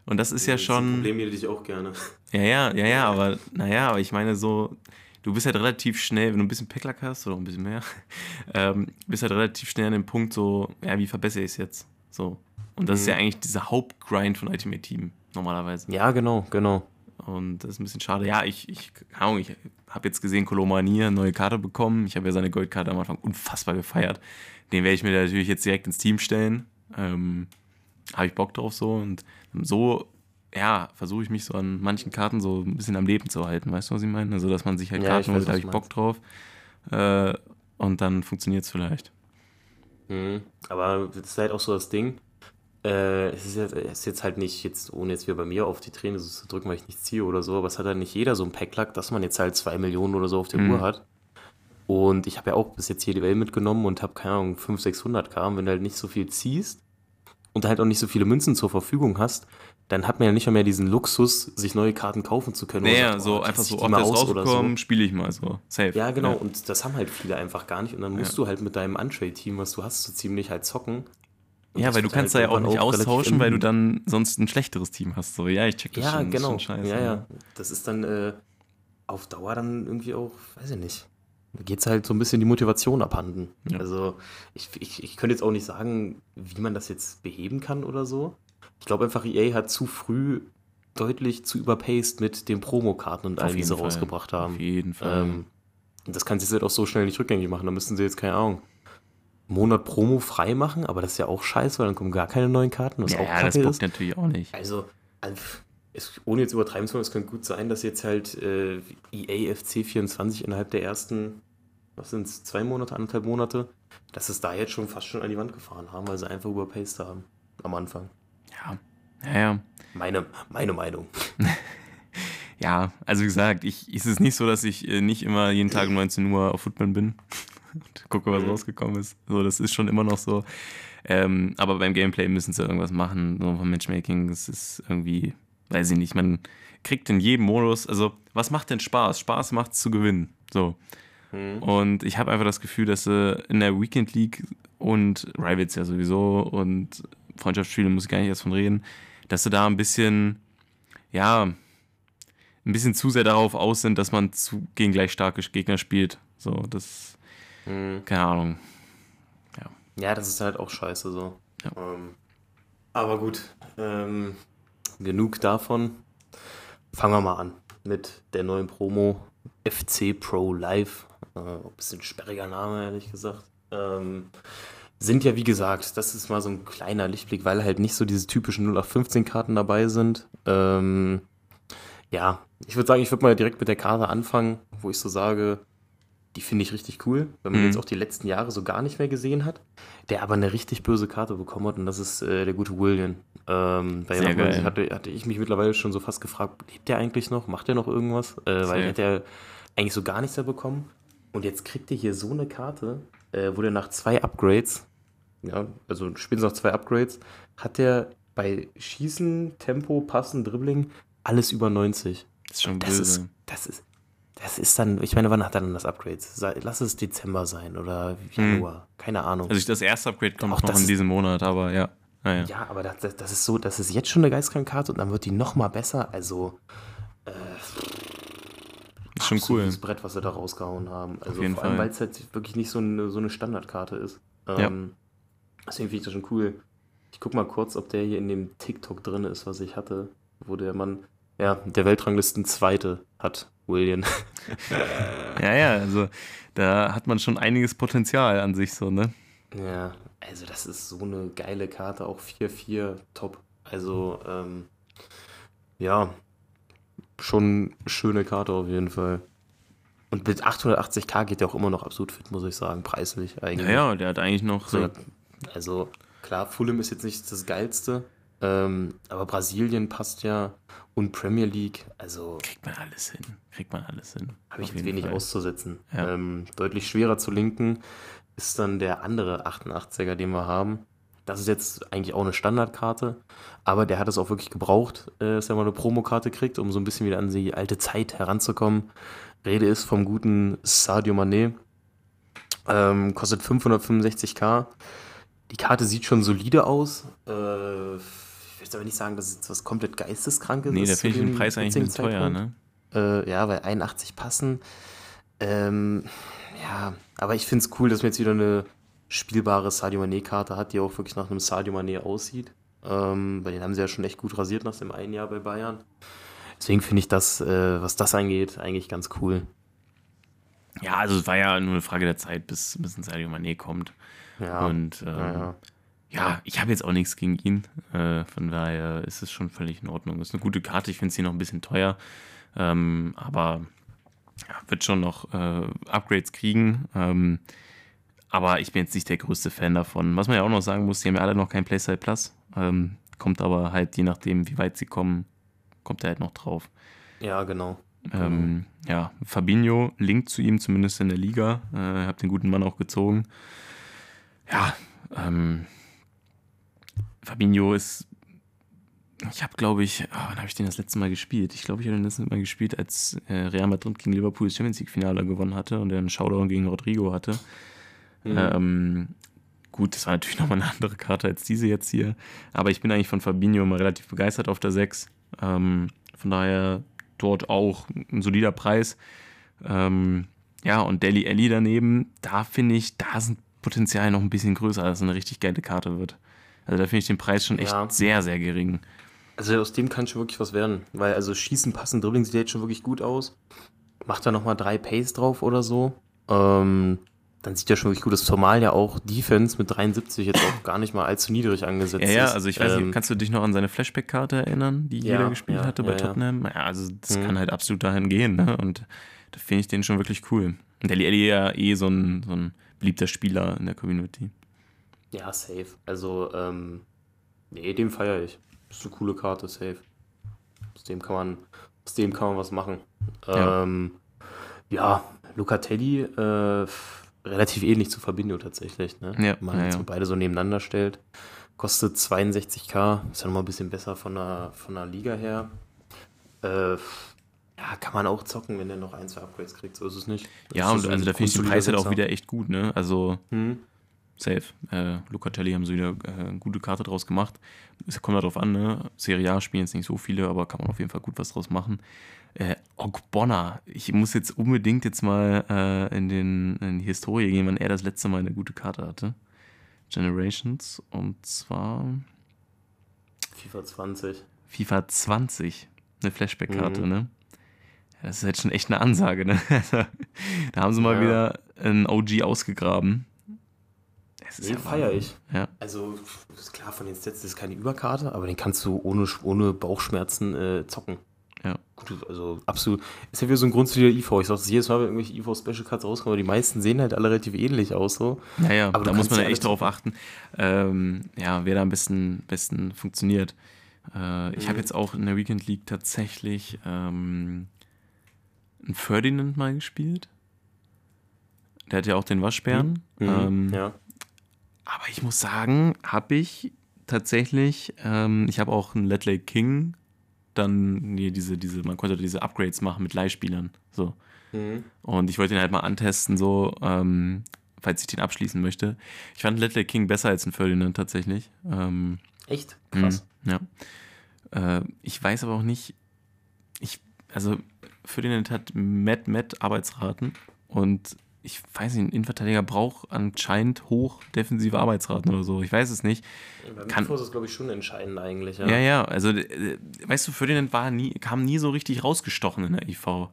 und das ist ja, ja schon. Problem hätte ich auch gerne. Ja, ja, ja, ja, aber naja, aber ich meine so, du bist halt relativ schnell, wenn du ein bisschen Packlack hast oder ein bisschen mehr, ähm, bist halt relativ schnell an dem Punkt so, ja, wie verbessere ich es jetzt? So. Und das mhm. ist ja eigentlich dieser Hauptgrind von Ultimate Team normalerweise. Ja, genau, genau. Und das ist ein bisschen schade. Ja, ich, ich, ich habe jetzt gesehen, Kolomania eine neue Karte bekommen. Ich habe ja seine Goldkarte am Anfang unfassbar gefeiert. Den werde ich mir natürlich jetzt direkt ins Team stellen. Ähm, habe ich Bock drauf so und so, ja, versuche ich mich so an manchen Karten so ein bisschen am Leben zu halten, weißt du, was ich meine? Also, dass man sich halt Ja, Karten holt, da habe ich Bock drauf äh, und dann funktioniert es vielleicht. Mhm. Aber das ist halt auch so das Ding. Äh, es ist jetzt, es ist jetzt halt nicht, jetzt, ohne jetzt wieder bei mir auf die Träne so zu drücken, weil ich nicht ziehe oder so, aber es hat halt nicht jeder so ein Packlack, dass man jetzt halt zwei Millionen oder so auf der Mhm. Uhr hat. Und ich habe ja auch bis jetzt hier die Welt mitgenommen und habe, keine Ahnung, 500, 600 K. Und wenn du halt nicht so viel ziehst und halt auch nicht so viele Münzen zur Verfügung hast, dann hat man ja nicht mehr diesen Luxus, sich neue Karten kaufen zu können. Naja, sagt, so oh, einfach so, ich die ach, mal der ist aus oder rausgekommen, spiele ich mal so. Safe. Ja, genau. Und das haben halt viele einfach gar nicht. Und dann musst Ja. du halt mit deinem Untrade-Team, was du hast, so ziemlich halt zocken. Und Ja, das weil du kannst halt da ja auch nicht relativ austauschen, weil du dann sonst ein schlechteres Team hast. So, ja, ich check das Ja, schon. das ist genau. schon scheiße, ja, ja. Das ist dann äh, auf Dauer dann irgendwie auch, weiß ich nicht. Da geht es halt so ein bisschen die Motivation abhanden. Ja. Also ich, ich, ich könnte jetzt auch nicht sagen, wie man das jetzt beheben kann oder so. Ich glaube einfach, EA hat zu früh deutlich zu überpaced mit den Promokarten und allem, die sie Fall. rausgebracht haben. Auf jeden Fall. Ähm, und das kann sich halt auch so schnell nicht rückgängig machen. Da müssten sie jetzt, keine Ahnung, Monat Promo frei machen, aber das ist ja auch scheiße, weil dann kommen gar keine neuen Karten, was ja, auch ja, das bockt ist. natürlich auch nicht. Also, also es, ohne jetzt übertreiben zu wollen, es könnte gut sein, dass jetzt halt äh, EA FC 24 innerhalb der ersten, was sind es, zwei Monate, anderthalb Monate, dass es da jetzt schon fast schon an die Wand gefahren haben, weil sie einfach überpaced haben am Anfang. Ja. Ja, ja. Meine, meine Meinung. Ja, also wie gesagt, ich, ist es nicht so, dass ich äh, nicht immer jeden Tag um 19 Uhr auf Football bin und gucke, was Mhm. rausgekommen ist. So, das ist schon immer noch so. Ähm, aber beim Gameplay müssen sie irgendwas machen, so vom Matchmaking. Es ist irgendwie, weiß ich nicht, man kriegt in jedem Modus, also was macht denn Spaß? Spaß macht zu gewinnen. So. Hm. Und ich habe einfach das Gefühl, dass sie in der Weekend League und Rivals ja sowieso und Freundschaftsspiele muss ich gar nicht erst von reden, dass sie da ein bisschen, ja, ein bisschen zu sehr darauf aus sind, dass man zu, gegen gleich starke Gegner spielt. So, das, Hm. keine Ahnung. Ja, das ist halt auch scheiße so. Ja. Ähm, aber gut, ähm, genug davon. Fangen wir mal an mit der neuen Promo FC Pro Live. Äh, ein bisschen sperriger Name, ehrlich gesagt. Ähm, sind ja, wie gesagt, das ist mal so ein kleiner Lichtblick, weil halt nicht so diese typischen 0815-Karten dabei sind. Ähm, ja, ich würde sagen, ich würde mal direkt mit der Karte anfangen, wo ich so sage, die finde ich richtig cool, wenn man Mhm. jetzt auch die letzten Jahre so gar nicht mehr gesehen hat, der aber eine richtig böse Karte bekommen hat und das ist äh, der gute William. Ähm, bei Sehr geil. hatte, hatte ich mich mittlerweile schon so fast gefragt, lebt der eigentlich noch? Macht der noch irgendwas? Äh, weil er hat ja eigentlich so gar nichts mehr bekommen. Und jetzt kriegt er hier so eine Karte, äh, wo der nach zwei Upgrades, ja, also spätestens nach zwei Upgrades, hat der bei Schießen, Tempo, Passen, Dribbling alles über 90. Das ist schon Das böse. ist, das ist, das ist dann, ich meine, wann hat er dann das Upgrade? Lass es Dezember sein oder Januar, keine Ahnung. also ich, das erste Upgrade kommt Auch noch das in diesem Monat, aber ja. Naja. ja, aber das, das, das ist so, das ist jetzt schon eine geistkranke Karte und dann wird die noch mal besser. Also, ist schon cool. absolutes Brett, was sie da rausgehauen haben. Also jeden vor allem, weil es halt wirklich nicht so eine, so eine Standardkarte ist. Ähm, Deswegen finde ich das schon cool. Ich guck mal kurz, ob der hier in dem TikTok drin ist, was ich hatte, wo der Mann, ja, der Weltranglisten Zweite hat, William. Ja, ja, also da hat man schon einiges Potenzial an sich so, ne? Ja, also das ist so eine geile Karte, auch 4-4 top. Also, ähm, ja, schon schöne Karte auf jeden Fall. Und mit 880k geht der auch immer noch absolut fit, muss ich sagen, preislich eigentlich. Ja, ja, der hat eigentlich noch so. So, also klar, Fulham ist jetzt nicht das Geilste, ähm, aber Brasilien passt ja und Premier League, also Kriegt man alles hin. Kriegt man alles hin. habe ich jetzt wenig Fall. auszusetzen. Ja. Ähm, deutlich schwerer zu linken ist dann der andere 88er, den wir haben. Das ist jetzt eigentlich auch eine Standardkarte, aber der hat es auch wirklich gebraucht, äh, dass er mal eine Promokarte kriegt, um so ein bisschen wieder an die alte Zeit heranzukommen. Rede ist vom guten Sadio Mané. Ähm, kostet 565k. Die Karte sieht schon solide aus. Äh, ich will jetzt aber nicht sagen, dass es jetzt was komplett Geisteskrankes Nee, ist. da zu finde ich den Preis eigentlich ein bisschen teuer, ne? Äh, ja, weil 81 passen. Ähm, ja, aber ich finde es cool, dass man jetzt wieder eine spielbare Sadio Mané-Karte hat, die auch wirklich nach einem Sadio Mané aussieht. Ähm, weil den haben sie ja schon echt gut rasiert nach dem einen Jahr bei Bayern. Deswegen finde ich das, äh, was das angeht, eigentlich ganz cool. Ja, also es war ja nur eine Frage der Zeit, bis, bis ein Sadio Mané kommt. Ja, Und ähm, ja, ja. Ja, ich habe jetzt auch nichts gegen ihn. Äh, von daher ist es schon völlig in Ordnung. Ist eine gute Karte. Ich finde sie noch ein bisschen teuer. Ähm, aber ja, wird schon noch äh, Upgrades kriegen. Ähm, aber ich bin jetzt nicht der größte Fan davon. Was man ja auch noch sagen muss, die haben ja alle noch kein Playside Plus. Ähm, kommt aber halt, je nachdem, wie weit sie kommen, kommt er halt noch drauf. Ja, genau. Ähm, ja, Fabinho linkt zu ihm, zumindest in der Liga. Äh, hab den guten Mann auch gezogen. Ja, ähm, Fabinho ist. Ich habe, glaube ich, oh, wann habe ich den das letzte Mal gespielt? Ich glaube, ich habe den das letzte Mal gespielt, als äh, Real Madrid gegen Liverpool das Champions League-Finale gewonnen hatte und er einen Showdown gegen Rodrigo hatte. Mhm. Ähm, gut, das war natürlich nochmal eine andere Karte als diese jetzt hier. Aber ich bin eigentlich von Fabinho immer relativ begeistert auf der 6. Ähm, von daher dort auch ein solider Preis. Ähm, ja, und Deli Ellie daneben, da finde ich, da ist ein Potenzial noch ein bisschen größer, dass es eine richtig geile Karte wird. Also da finde ich den Preis schon echt ja. sehr, sehr gering. Also aus dem kann schon wirklich was werden. Weil also Schießen, Passen, Dribbling sieht jetzt schon wirklich gut aus. Macht da nochmal drei Pace drauf oder so. Ähm, dann sieht ja schon wirklich gut aus. Zumal ja auch Defense mit 73 jetzt auch gar nicht mal allzu niedrig angesetzt ist. Ja, ja, also ich weiß ähm, nicht, kannst du dich noch an seine Flashback-Karte erinnern, die ja, jeder gespielt ja, hatte bei ja, Tottenham? Ja, also das mhm. kann halt absolut dahin gehen, ne? Und da finde ich den schon wirklich cool. Und der Eli ja eh so ein, so ein beliebter Spieler in der Community. Ja, safe. Also, ähm, nee, dem feiere ich. Das ist eine coole Karte, safe. Aus dem kann man, aus dem kann man was machen. Ja, ähm, ja Lucatelli, äh, relativ ähnlich zu Fabinho tatsächlich, ne? Ja, Wenn man ja, ja. beide so nebeneinander stellt. Kostet 62k, ist ja nochmal ein bisschen besser von der, von der Liga her. Äh, ja, kann man auch zocken, wenn der noch ein, zwei Upgrades kriegt, so ist es nicht. Das ja, und also da finde ich den Preis halt auch wieder echt gut, ne? Also hm. Safe. Äh, Lucatelli haben sie wieder äh, eine gute Karte draus gemacht. Es kommt darauf an, ne? Serie A spielen jetzt nicht so viele, aber kann man auf jeden Fall gut was draus machen. Äh, Ogbonna, ich muss jetzt unbedingt jetzt mal äh, in, den, in die Historie gehen, wann er das letzte Mal eine gute Karte hatte. Generations und zwar FIFA 20. FIFA 20, eine Flashback-Karte, mhm. ne? Das ist jetzt schon echt eine Ansage, ne? da haben sie mal ja. wieder ein OG ausgegraben. Das ist den ja feiere ich. Ja. Also, ist klar, von den Sets ist keine Überkarte, aber den kannst du ohne, ohne Bauchschmerzen äh, zocken. Ja. Gut, also absolut. Ist ja wieder so ein Grund zu der IV. Ich sag das jedes Mal, wenn irgendwelche IV Special Cards rauskommen, aber die meisten sehen halt alle relativ ähnlich aus so. Naja, aber da muss man ja echt drauf achten, ähm, ja, wer da am besten, besten funktioniert. Äh, ich mhm. habe jetzt auch in der Weekend League tatsächlich ähm, einen Ferdinand mal gespielt. Der hat ja auch den Waschbären. Mhm. Ähm, ja. Aber ich muss sagen, habe ich tatsächlich, ähm, ich habe auch einen Let Lake King, dann nee, diese, diese, man konnte diese Upgrades machen mit Leihspielern. So. Mhm. Und ich wollte ihn halt mal antesten, so, ähm, falls ich den abschließen möchte. Ich fand Let Lake King besser als ein Ferdinand tatsächlich. Ähm, Echt? Krass. Mh, ja. Äh, ich weiß aber auch nicht, ich, also Ferdinand hat Matt Matt Arbeitsraten und ich weiß nicht, ein Innenverteidiger braucht anscheinend hoch defensive Arbeitsraten oder so. Ich weiß es nicht. Beim Kann, ist es, glaube ich, schon entscheidend eigentlich. Ja, ja, ja also äh, weißt du, Ferdinand war nie, kam nie so richtig rausgestochen in der IV.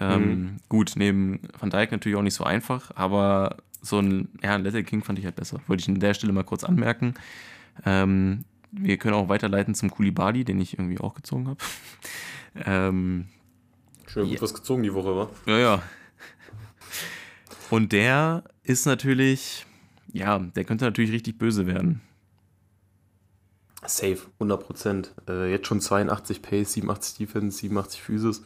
Ähm, mhm. Gut, neben Van Dijk natürlich auch nicht so einfach, aber so ein, ja, Little King fand ich halt besser. Wollte ich an der Stelle mal kurz anmerken. Ähm, wir können auch weiterleiten zum Kulibali, den ich irgendwie auch gezogen habe. ähm, Schön gut ja. was gezogen die Woche, wa? Ja, ja. Und der ist natürlich, ja, der könnte natürlich richtig böse werden. Safe, 100% Äh, jetzt schon 82 Pace, 87 Defense, 87 Physis.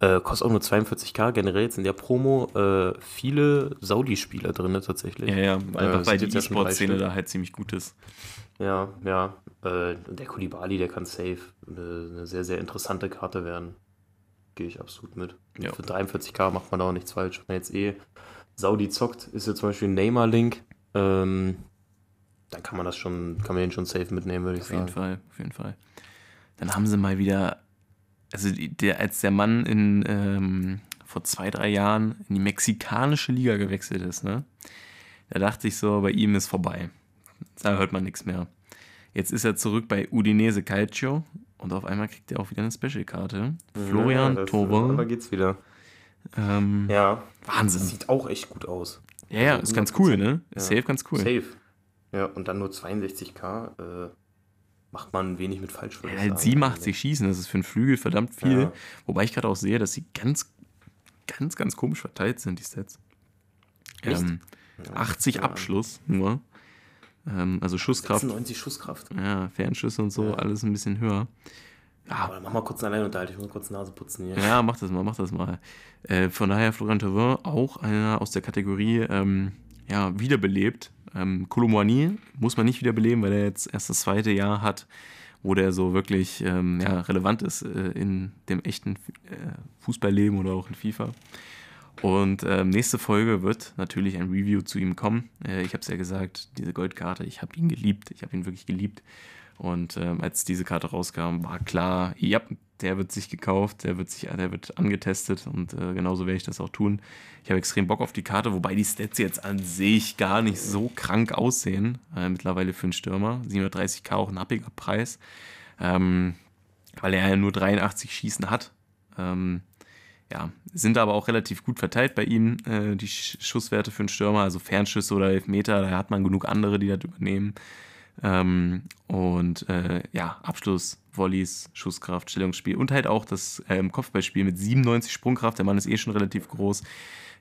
Äh, kostet auch nur 42k. Generell jetzt in der Promo äh, viele Saudi-Spieler drin tatsächlich. Ja, ja, einfach äh, weil die E-Sport-Szene da halt ziemlich gut ist. Ja, ja. Äh, der Kulibali, der kann safe eine, sehr, sehr interessante Karte werden gehe ich absolut mit. Ja. Für 43k macht man da auch nichts falsch. Wenn man jetzt eh Saudi zockt, ist ja zum Beispiel ein Neymar-Link. Ähm, dann kann man das schon, kann man den schon safe mitnehmen, würde ich auf sagen. Auf jeden Fall, auf jeden Fall. Dann haben sie mal wieder, also der, als der Mann in ähm, vor zwei, drei Jahren in die mexikanische Liga gewechselt ist, ne? Da dachte ich so, bei ihm ist vorbei. Da hört man nichts mehr. Jetzt ist er zurück bei Udinese Calcio und auf einmal kriegt er auch wieder eine Special-Karte. Florian ja, Tore. Da geht's wieder. Ähm, ja. Wahnsinn. Das sieht auch echt gut aus. Ja, ja, ist ganz cool, ne? Ist ja. safe ganz cool. Safe. Ja, und dann nur 62k. Äh, macht man wenig mit falsch. Ja, halt 87 schießen, das ist für einen Flügel verdammt viel. Ja. Wobei ich gerade auch sehe, dass sie ganz, ganz, ganz komisch verteilt sind, die. Echt? Ähm, Ja, 80 ja. Abschluss nur. Ähm, also Schusskraft, 96 Schusskraft. ja, Fernschüsse und so, alles ein bisschen höher. Aber mach mal kurz allein unterhalten, ich muss kurz Nase putzen hier. Ja, mach das mal, mach das mal. Äh, von daher Florian Thauvin auch einer aus der Kategorie ähm, ja, wiederbelebt. Ähm, Kolomouani muss man nicht wiederbeleben, weil er jetzt erst das zweite Jahr hat, wo der so wirklich ähm, ja, relevant ist äh, in dem echten äh, Fußballleben oder auch in FIFA. Und ähm, nächste Folge wird natürlich ein Review zu ihm kommen. Äh, ich habe es ja gesagt, diese Goldkarte, ich habe ihn geliebt, ich habe ihn wirklich geliebt. Und ähm, als diese Karte rauskam, war klar, ja, der wird sich gekauft, der wird sich, der wird angetestet und äh, genauso werde ich das auch tun. Ich habe extrem Bock auf die Karte, wobei die Stats jetzt an sich gar nicht so krank aussehen. Äh, mittlerweile für einen Stürmer. 730k auch ein happiger Preis. Ähm, weil er ja nur 83 Schießen hat. Ähm, ja, sind aber auch relativ gut verteilt bei ihm, äh, die Sch Schusswerte für einen Stürmer, also Fernschüsse oder Elfmeter, da hat man genug andere, die das übernehmen. Ähm, und äh, ja, Abschluss, Volleys, Schusskraft, Stellungsspiel und halt auch das ähm, Kopfballspiel mit 97 Sprungkraft. Der Mann ist eh schon relativ groß.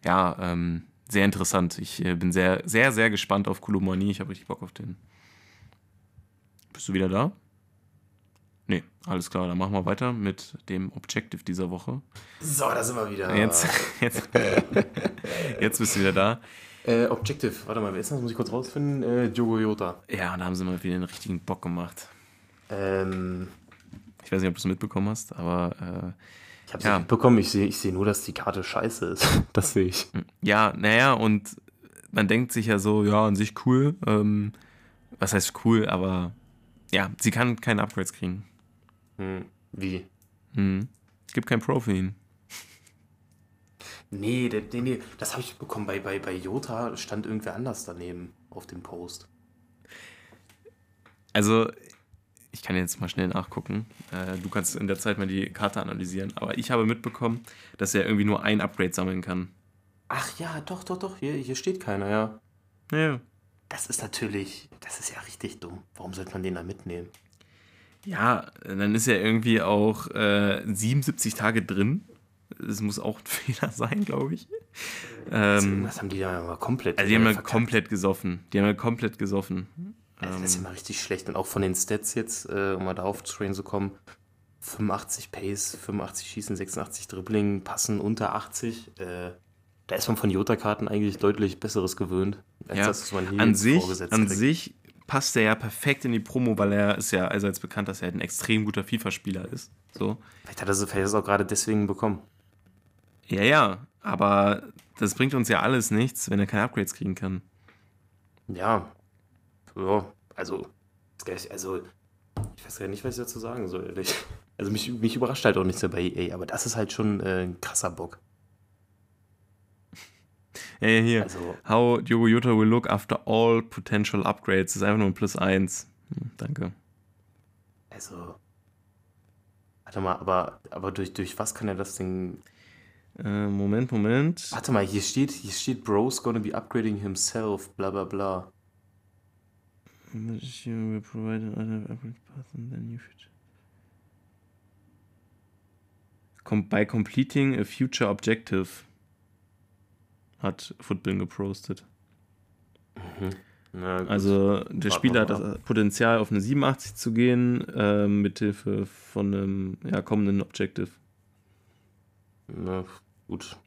Ja, ähm, sehr interessant. Ich äh, bin sehr, sehr, sehr gespannt auf Kolomani. Ich habe richtig Bock auf den. Bist du wieder da? Nee, alles klar, dann machen wir weiter mit dem Objective dieser Woche. So, da sind wir wieder. Jetzt, jetzt, jetzt bist du wieder da. Äh, Objective, warte mal, wer ist das? Muss ich kurz rausfinden. Äh, Diogo Jota. Ja, da haben sie mal wieder den richtigen Bock gemacht. Ähm, Ich weiß nicht, ob du es mitbekommen hast, aber ich habe Ja. ja. mitbekommen, ich sehe ich seh nur, dass die Karte scheiße ist. Das sehe ich. äh, ja, naja, und man denkt sich ja so, ja, an sich cool. Ähm, was heißt cool, aber ja, sie kann keine Upgrades kriegen. Hm. Wie? Hm. Es gibt kein Pro für ihn. Nee, nee, nee, das habe ich bekommen. Bei, bei, bei Jota stand irgendwer anders daneben auf dem Post. Also, ich kann jetzt mal schnell nachgucken. Äh, du kannst in der Zeit mal die Karte analysieren. Aber ich habe mitbekommen, dass er irgendwie nur ein Upgrade sammeln kann. Ach ja, doch, doch, doch, hier, hier steht keiner, ja. Ja. Das ist natürlich, das ist ja richtig dumm. Warum sollte man den da mitnehmen? Ja, dann ist er irgendwie auch äh, 77 Tage drin. Das muss auch ein Fehler sein, glaube ich. Ähm, Was haben die da mal komplett also die haben ja komplett gesoffen. Die haben ja komplett gesoffen. Also das ist ja Ähm, mal richtig schlecht. Und auch von den Stats jetzt, äh, um mal da auf Train zu kommen, 85 Pace, 85 Schießen, 86 Dribbling, Passen unter 80. Äh, da ist man von Jota-Karten eigentlich deutlich Besseres gewöhnt, als ja, das, was man hier an sich, an kriegt. sich passt er ja perfekt in die Promo, weil er ist ja allseits bekannt, dass er ein extrem guter FIFA-Spieler ist. So. Vielleicht hat er es vielleicht es auch gerade deswegen bekommen. Ja, ja, aber das bringt uns ja alles nichts, wenn er keine Upgrades kriegen kann. Ja. Ja, also, also, ich weiß gar nicht, was ich dazu sagen soll, ehrlich. Also mich, mich überrascht halt auch nichts mehr bei EA, aber das ist halt schon äh, ein krasser Bock. Ja, ja, hier. Also, How Diogo Jota will look after all potential upgrades. Das ist einfach nur ein Plus 1. Hm, danke. also. Warte mal, aber, aber durch, durch was kann er das Ding. Äh, Moment, Moment. Warte mal, hier steht, hier steht, Bro's gonna be upgrading himself, bla bla bla. will provide upgrade path. Com by completing a future objective hat Footbin gepostet. Na, gut. Also der Warten Spieler hat das Potenzial auf eine 87 zu gehen, äh, mithilfe von einem ja, kommenden Objective. Na, gut.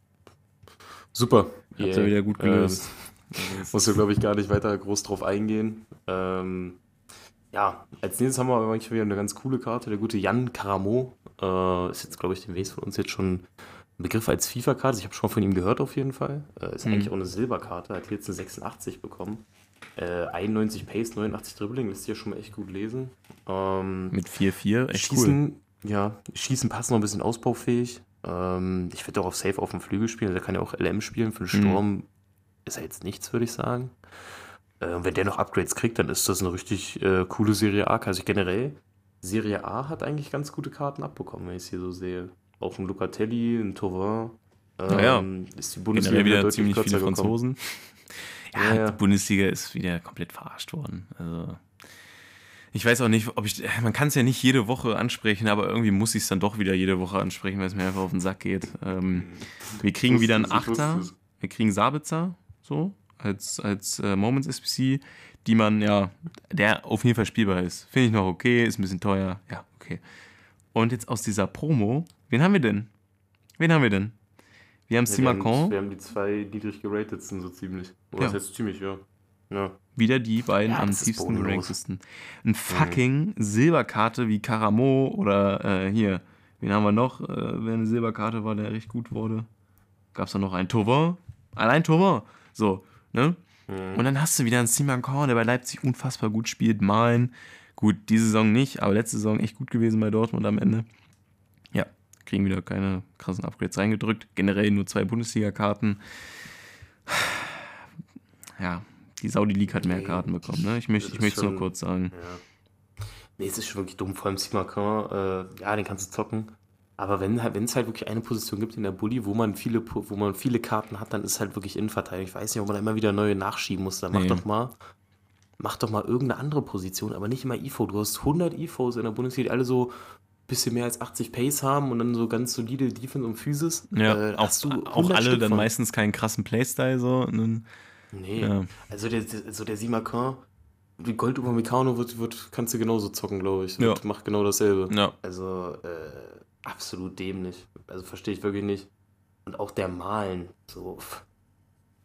Super. Habt ihr EA. wieder gut Ähm, gelöst. Muss ja, glaube ich, gar nicht weiter groß drauf eingehen. Ähm, ja, als nächstes haben wir aber wieder eine ganz coole Karte. Der gute Jan Karamo äh, ist jetzt, glaube ich, demnächst von uns jetzt schon ein Begriff als FIFA-Karte. Ich habe schon von ihm gehört auf jeden Fall. Äh, ist Mhm. eigentlich auch eine Silberkarte. Hat jetzt eine 86 bekommen. Äh, 91 Pace, 89 Dribbling. Lässt sich ja schon mal echt gut lesen. Ähm, Mit 4-4, echt cool. Schießen, ja, Schießen passt noch ein bisschen ausbaufähig. Ähm, ich würde auch auf Safe auf dem Flügel spielen. Der kann ja auch LM spielen. Für den Mhm. Sturm ist er jetzt nichts, würde ich sagen. Äh, und wenn der noch Upgrades kriegt, dann ist das eine richtig äh, coole Serie A. Also generell, Serie A hat eigentlich ganz gute Karten abbekommen, wenn ich es hier so sehe. Auch ein Lucatelli, ein Tauvin. Ähm, Ja, ja. Ist die Bundesliga Generell wieder ziemlich viele gekommen. Franzosen. ja, Ja, ja. die Bundesliga ist wieder komplett verarscht worden. Also ich weiß auch nicht, ob ich, man kann es ja nicht jede Woche ansprechen, aber irgendwie muss ich es dann doch wieder jede Woche ansprechen, weil es mir einfach auf den Sack geht. Ähm, wir kriegen wieder einen Achter, wir kriegen Sabitzer, so, als, als äh, Moments SPC, die man ja, der auf jeden Fall spielbar ist. Finde ich noch okay, ist ein bisschen teuer, ja, okay. Und jetzt aus dieser Promo, wen haben wir denn? Wen haben wir denn? Wir haben Ja, Simacon, wir haben die zwei niedrig geratetsten so ziemlich. Oder Ja. das heißt ziemlich, ja. Ja. wieder die beiden Ja, am tiefsten geranktesten. Ein fucking Silberkarte wie Karamo oder äh, hier, wen haben wir noch? Äh, wer eine Silberkarte war, der recht gut wurde. Gab es da noch einen Tovor? Allein Tovor. So, ne? Mhm. Und dann hast du wieder einen Simon der bei Leipzig unfassbar gut spielt. Malen. Gut, diese Saison nicht, aber letzte Saison echt gut gewesen bei Dortmund am Ende. Ja, kriegen wieder keine krassen Upgrades reingedrückt. Generell nur zwei Bundesliga-Karten. Ja, die Saudi League hat mehr Nee, Karten bekommen, ne? Ich möchte ich es nur kurz sagen. Ja. Nee, es ist schon wirklich dumm. Vor allem Simakan, äh, ja, den kannst du zocken. Aber wenn es halt wirklich eine Position gibt in der Bulli, wo man viele, wo man viele Karten hat, dann ist halt wirklich Innenverteidigung. Ich weiß nicht, ob man da immer wieder neue nachschieben muss. Dann mach Nee. doch mal, mach doch mal irgendeine andere Position, aber nicht immer IFO. Du hast 100 IFOs in der Bundesliga, die alle so ein bisschen mehr als 80 Pace haben und dann so ganz solide Defense und Physis. Ja, Äh, auch, auch 100 alle Stück dann von. meistens keinen krassen Playstyle so. Und dann, Nee. ja. Also der, also der Simakan, wie Gold über Mikano wird, wird, kannst du genauso zocken, glaube ich. Ja. Und macht genau dasselbe. ja, Also äh, absolut dämlich. Also verstehe ich wirklich nicht. Und auch der Malen, so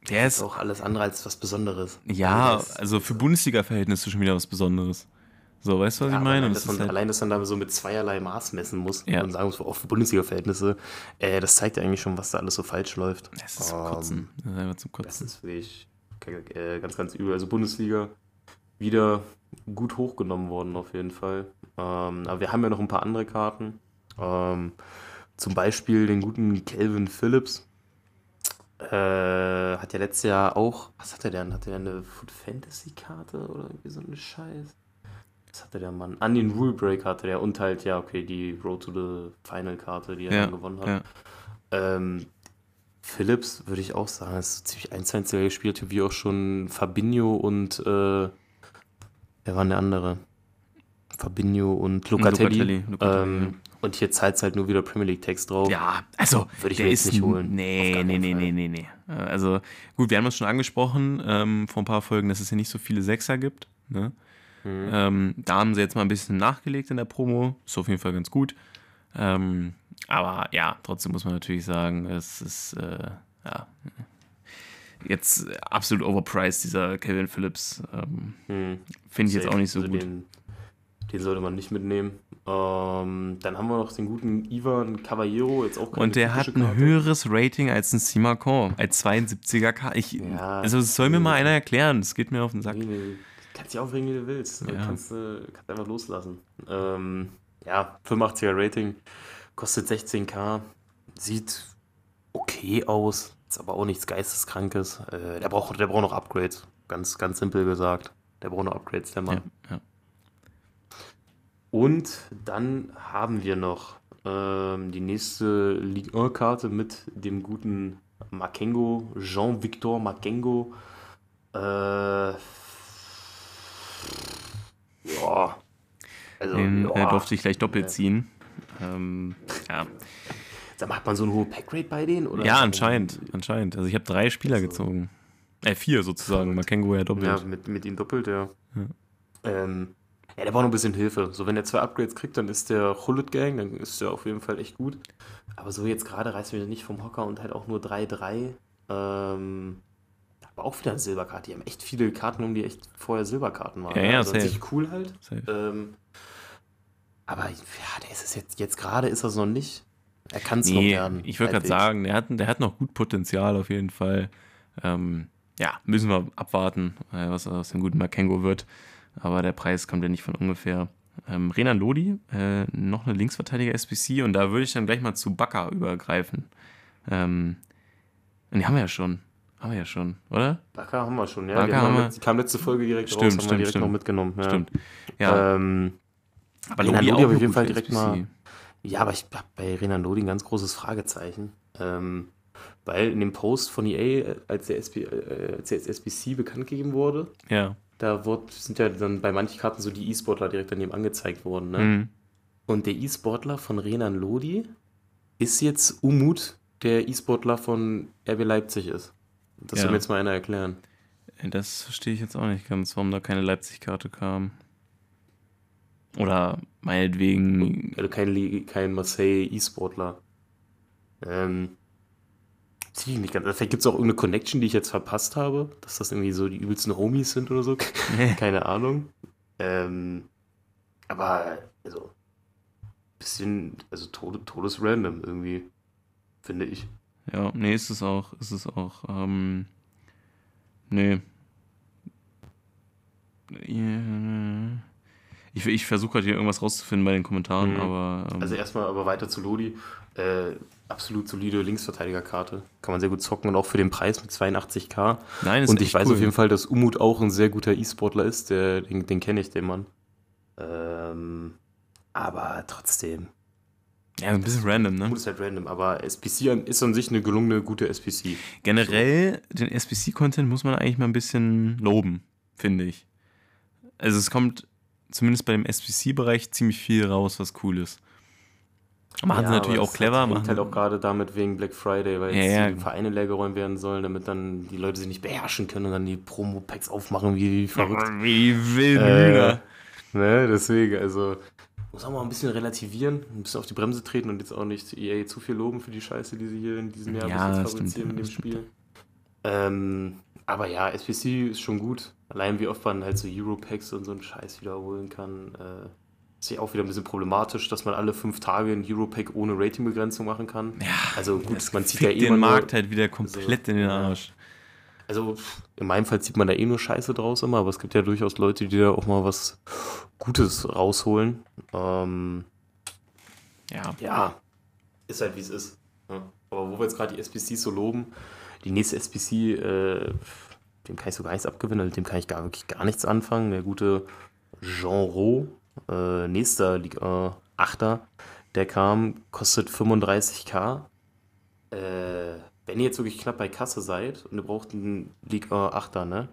der ist auch alles andere als was Besonderes. Ja, das- also für Bundesliga-Verhältnisse schon wieder was Besonderes. So, weißt du, was ja, ich meine? Allein Das dass, man, halt, allein, dass man da so mit zweierlei Maß messen muss Ja. und sagen muss, auch für Bundesliga-Verhältnisse, äh, das zeigt ja eigentlich schon, was da alles so falsch läuft. das ist zum Ähm, Kotzen. Das ist einfach zum Das Kotzen. ist wirklich äh, ganz, ganz übel. Also Bundesliga wieder gut hochgenommen worden auf jeden Fall. Ähm, aber wir haben ja noch ein paar andere Karten. Ähm, zum Beispiel den guten Calvin Phillips. Äh, hat ja letztes Jahr auch, was hat er denn? Hat er eine Foot Fantasy Karte oder irgendwie so eine Scheiß? Was hatte der Mann? An den Rule Break hatte der und halt, ja, okay, die Road to the Final Karte, die er Ja, dann gewonnen hat. ja. Ähm, Phillips würde ich auch sagen, ist so ziemlich eins zu eins der gespielt, wie auch schon Fabinho und äh, wer war denn der andere? Fabinho und Locatelli. Locatelli, Locatelli, ähm, und hier zahlt es halt nur wieder Premier League Text drauf. Ja, also, Würde ich mir jetzt ist nicht holen. Nee, nee, nee, nee, nee, nee. Also, gut, wir haben es schon angesprochen ähm, vor ein paar Folgen, dass es ja nicht so viele Sechser gibt. Ne? Mhm. Ähm, da haben sie jetzt mal ein bisschen nachgelegt in der Promo. Ist auf jeden Fall ganz gut. Ähm, aber ja, trotzdem muss man natürlich sagen, es ist äh, ja, jetzt absolut overpriced, dieser Kevin Phillips. Ähm, Hm. Finde ich jetzt auch nicht so Also gut. Den, den sollte man nicht mitnehmen. Ähm, dann haben wir noch den guten Ivan Caballero, jetzt auch keine Und der hat ein Karte. höheres Rating als ein Simacon, als 72er K. Ich, Ja. also das soll mir mal einer erklären, das geht mir auf den Sack. Nee, nee, kannst dich aufregen, wie du willst. Ja. Kannst, äh, kannst einfach loslassen. Ähm, ja, 85er Rating, kostet 16k, sieht okay aus, ist aber auch nichts Geisteskrankes. Äh, der, braucht, der braucht noch Upgrades, ganz, ganz simpel gesagt. Der braucht noch Upgrades, der Mann. Ja, ja. Und dann haben wir noch ähm, die nächste Ligue 1-Karte mit dem guten Makengo, Jean-Victor Makengo. Äh, ja. Also, Den ja. äh, durfte ich gleich doppelt ziehen. Ähm, ja. Da macht man so eine hohe Packrate bei denen? Oder? ja, anscheinend, anscheinend. Also ich habe drei Spieler Also- gezogen. Äh, vier sozusagen. Makengo ja doppelt. Ja, mit, mit ihm doppelt, ja. Ja. Ähm, ja, der braucht noch ein bisschen Hilfe. So, wenn er zwei Upgrades kriegt, dann ist der Hullet Gang, dann ist der auf jeden Fall echt gut. Aber so jetzt gerade reißt mich nicht vom Hocker und halt auch nur 3-3. Ähm, aber auch wieder eine Silberkarte. Die haben echt viele Karten, um die echt vorher Silberkarten waren. Ja, ja, also safe. cool halt. Safe. Ähm, aber ja, der ist es jetzt, jetzt gerade ist er es noch nicht. Er kann es noch Nee, werden. ich würde gerade sagen, der hat, der hat noch gut Potenzial auf jeden Fall. Ähm, ja, müssen wir abwarten, äh, was aus dem guten Makengo wird. Aber der Preis kommt ja nicht von ungefähr. Ähm, Renan Lodi, äh, noch eine Linksverteidiger SPC und da würde ich dann gleich mal zu Bakker übergreifen. Ähm, die haben wir ja schon. Haben wir ja schon, oder? Bakker haben wir schon, ja. Bakker die, haben wir- die kam letzte Folge direkt Stimmt, raus, haben stimmt, wir direkt stimmt. noch mitgenommen. Ja. Stimmt. Ja, Ähm, aber Renan Lodi Lodi auch auf jeden Fall direkt SPC. mal- Ja, aber ich habe bei Renan Lodi ein ganz großes Fragezeichen. Ähm, Weil in dem Post von EA, als der, SB, äh, als der SBC bekannt gegeben wurde, Ja. da wurde, sind ja dann bei manchen Karten so die E-Sportler direkt daneben angezeigt worden. Ne? Mhm. Und der E-Sportler von Renan Lodi ist jetzt Umut, der E-Sportler von RB Leipzig ist. Das Ja. soll mir jetzt mal einer erklären. Das verstehe ich jetzt auch nicht ganz, warum da keine Leipzig-Karte kam. Oder meinetwegen. Also kein, kein Marseille E-Sportler. Ähm, sehe ich nicht ganz. Vielleicht gibt es auch irgendeine Connection, die ich jetzt verpasst habe, dass das irgendwie so die übelsten Homies sind oder so. Keine Ahnung. Ähm, aber, also, bisschen, also tode, todesrandom irgendwie, finde ich. Ja, nee, ist es auch. Ist es auch. Ähm, nee. Ja. Ich, ich versuche halt hier irgendwas rauszufinden bei den Kommentaren, Mhm. aber. Ähm, Also erstmal aber weiter zu Lodi. Äh, absolut solide Linksverteidigerkarte. Kann man sehr gut zocken und auch für den Preis mit 82k. nein, ist Und ich weiß cool. auf jeden Fall, dass Umut auch ein sehr guter E-Sportler ist. Der, den den kenne ich, den Mann. Ähm, aber trotzdem. Ja, ein bisschen random, ne? Umut ist halt random, aber SPC ist an sich eine gelungene, gute SPC. Generell, den SBC-Content muss man eigentlich mal ein bisschen loben, finde ich. Also es kommt zumindest bei dem SBC-Bereich ziemlich viel raus, was cool ist. Machen sie natürlich auch das clever. Hängt Machen halt auch gerade damit wegen Black Friday, weil Ja, jetzt ja. die Vereine leergeräumt werden sollen, damit dann die Leute sich nicht beherrschen können und dann die Promo-Packs aufmachen wie verrückt. Wie wilden Äh. Ne, deswegen, also muss auch mal ein bisschen relativieren, ein bisschen auf die Bremse treten und jetzt auch nicht EA zu viel loben für die Scheiße, die sie hier in diesem Jahr Ja, bis das jetzt stimmt, fabrizieren in dem das. Spiel. Ähm, aber ja, SPC ist schon gut. Allein wie oft man halt so Europacks und so einen Scheiß wiederholen kann, äh, ist ja auch wieder ein bisschen problematisch, dass man alle fünf Tage ein Europack ohne Ratingbegrenzung machen kann. Ja, also gut, man zieht ja eh den Markt nur, halt wieder komplett in den. Arsch. also in meinem Fall zieht man da eh nur Scheiße draus immer, aber es gibt ja durchaus Leute, die da auch mal was Gutes rausholen. Ähm, Ja. ja, ist halt wie es ist. Ja. Aber wo wir jetzt gerade die SPCs so loben, die nächste SPC, äh, dem kann ich so gar nichts abgewinnen, mit dem kann ich gar, wirklich gar nichts anfangen. Der gute Jean Roux, äh, nächster Liga 8er, der kam, kostet 35k. Äh, wenn ihr jetzt wirklich knapp bei Kasse seid und ihr braucht einen Liga 8er, ne?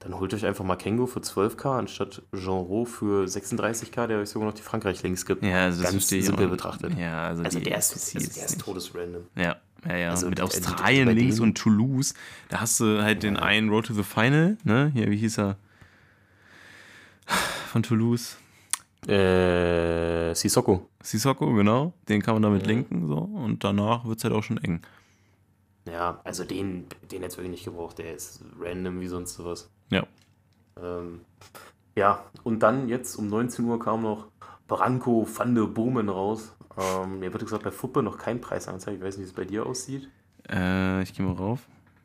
Dann holt euch einfach Makengo für 12k anstatt Jean Roux für 36k, der euch sogar noch die Frankreich-Links gibt. Ja, also das Ganz simpel betrachtet. Ja, also, Also die der ist, also der ist todesrandom. Ja, ja, ja. Also mit die- Australien links und Toulouse, da hast du halt den einen Road to the Final, ne? Hier, wie hieß er? Von Toulouse. Äh, Sissoko. Sissoko, genau. Den kann man damit Mhm. linken, so. Und danach wird es halt auch schon eng. Ja, also den, den hätte ich wirklich nicht gebraucht. Der ist random wie sonst sowas. Ja. Ähm, ja, und dann jetzt um 19 Uhr kam noch Branko van de Bomen raus. Ähm, mir wird gesagt, bei Fuppe noch kein Preis angezeigt. Ich weiß nicht, wie es bei dir aussieht. Äh, ich gehe mal rauf.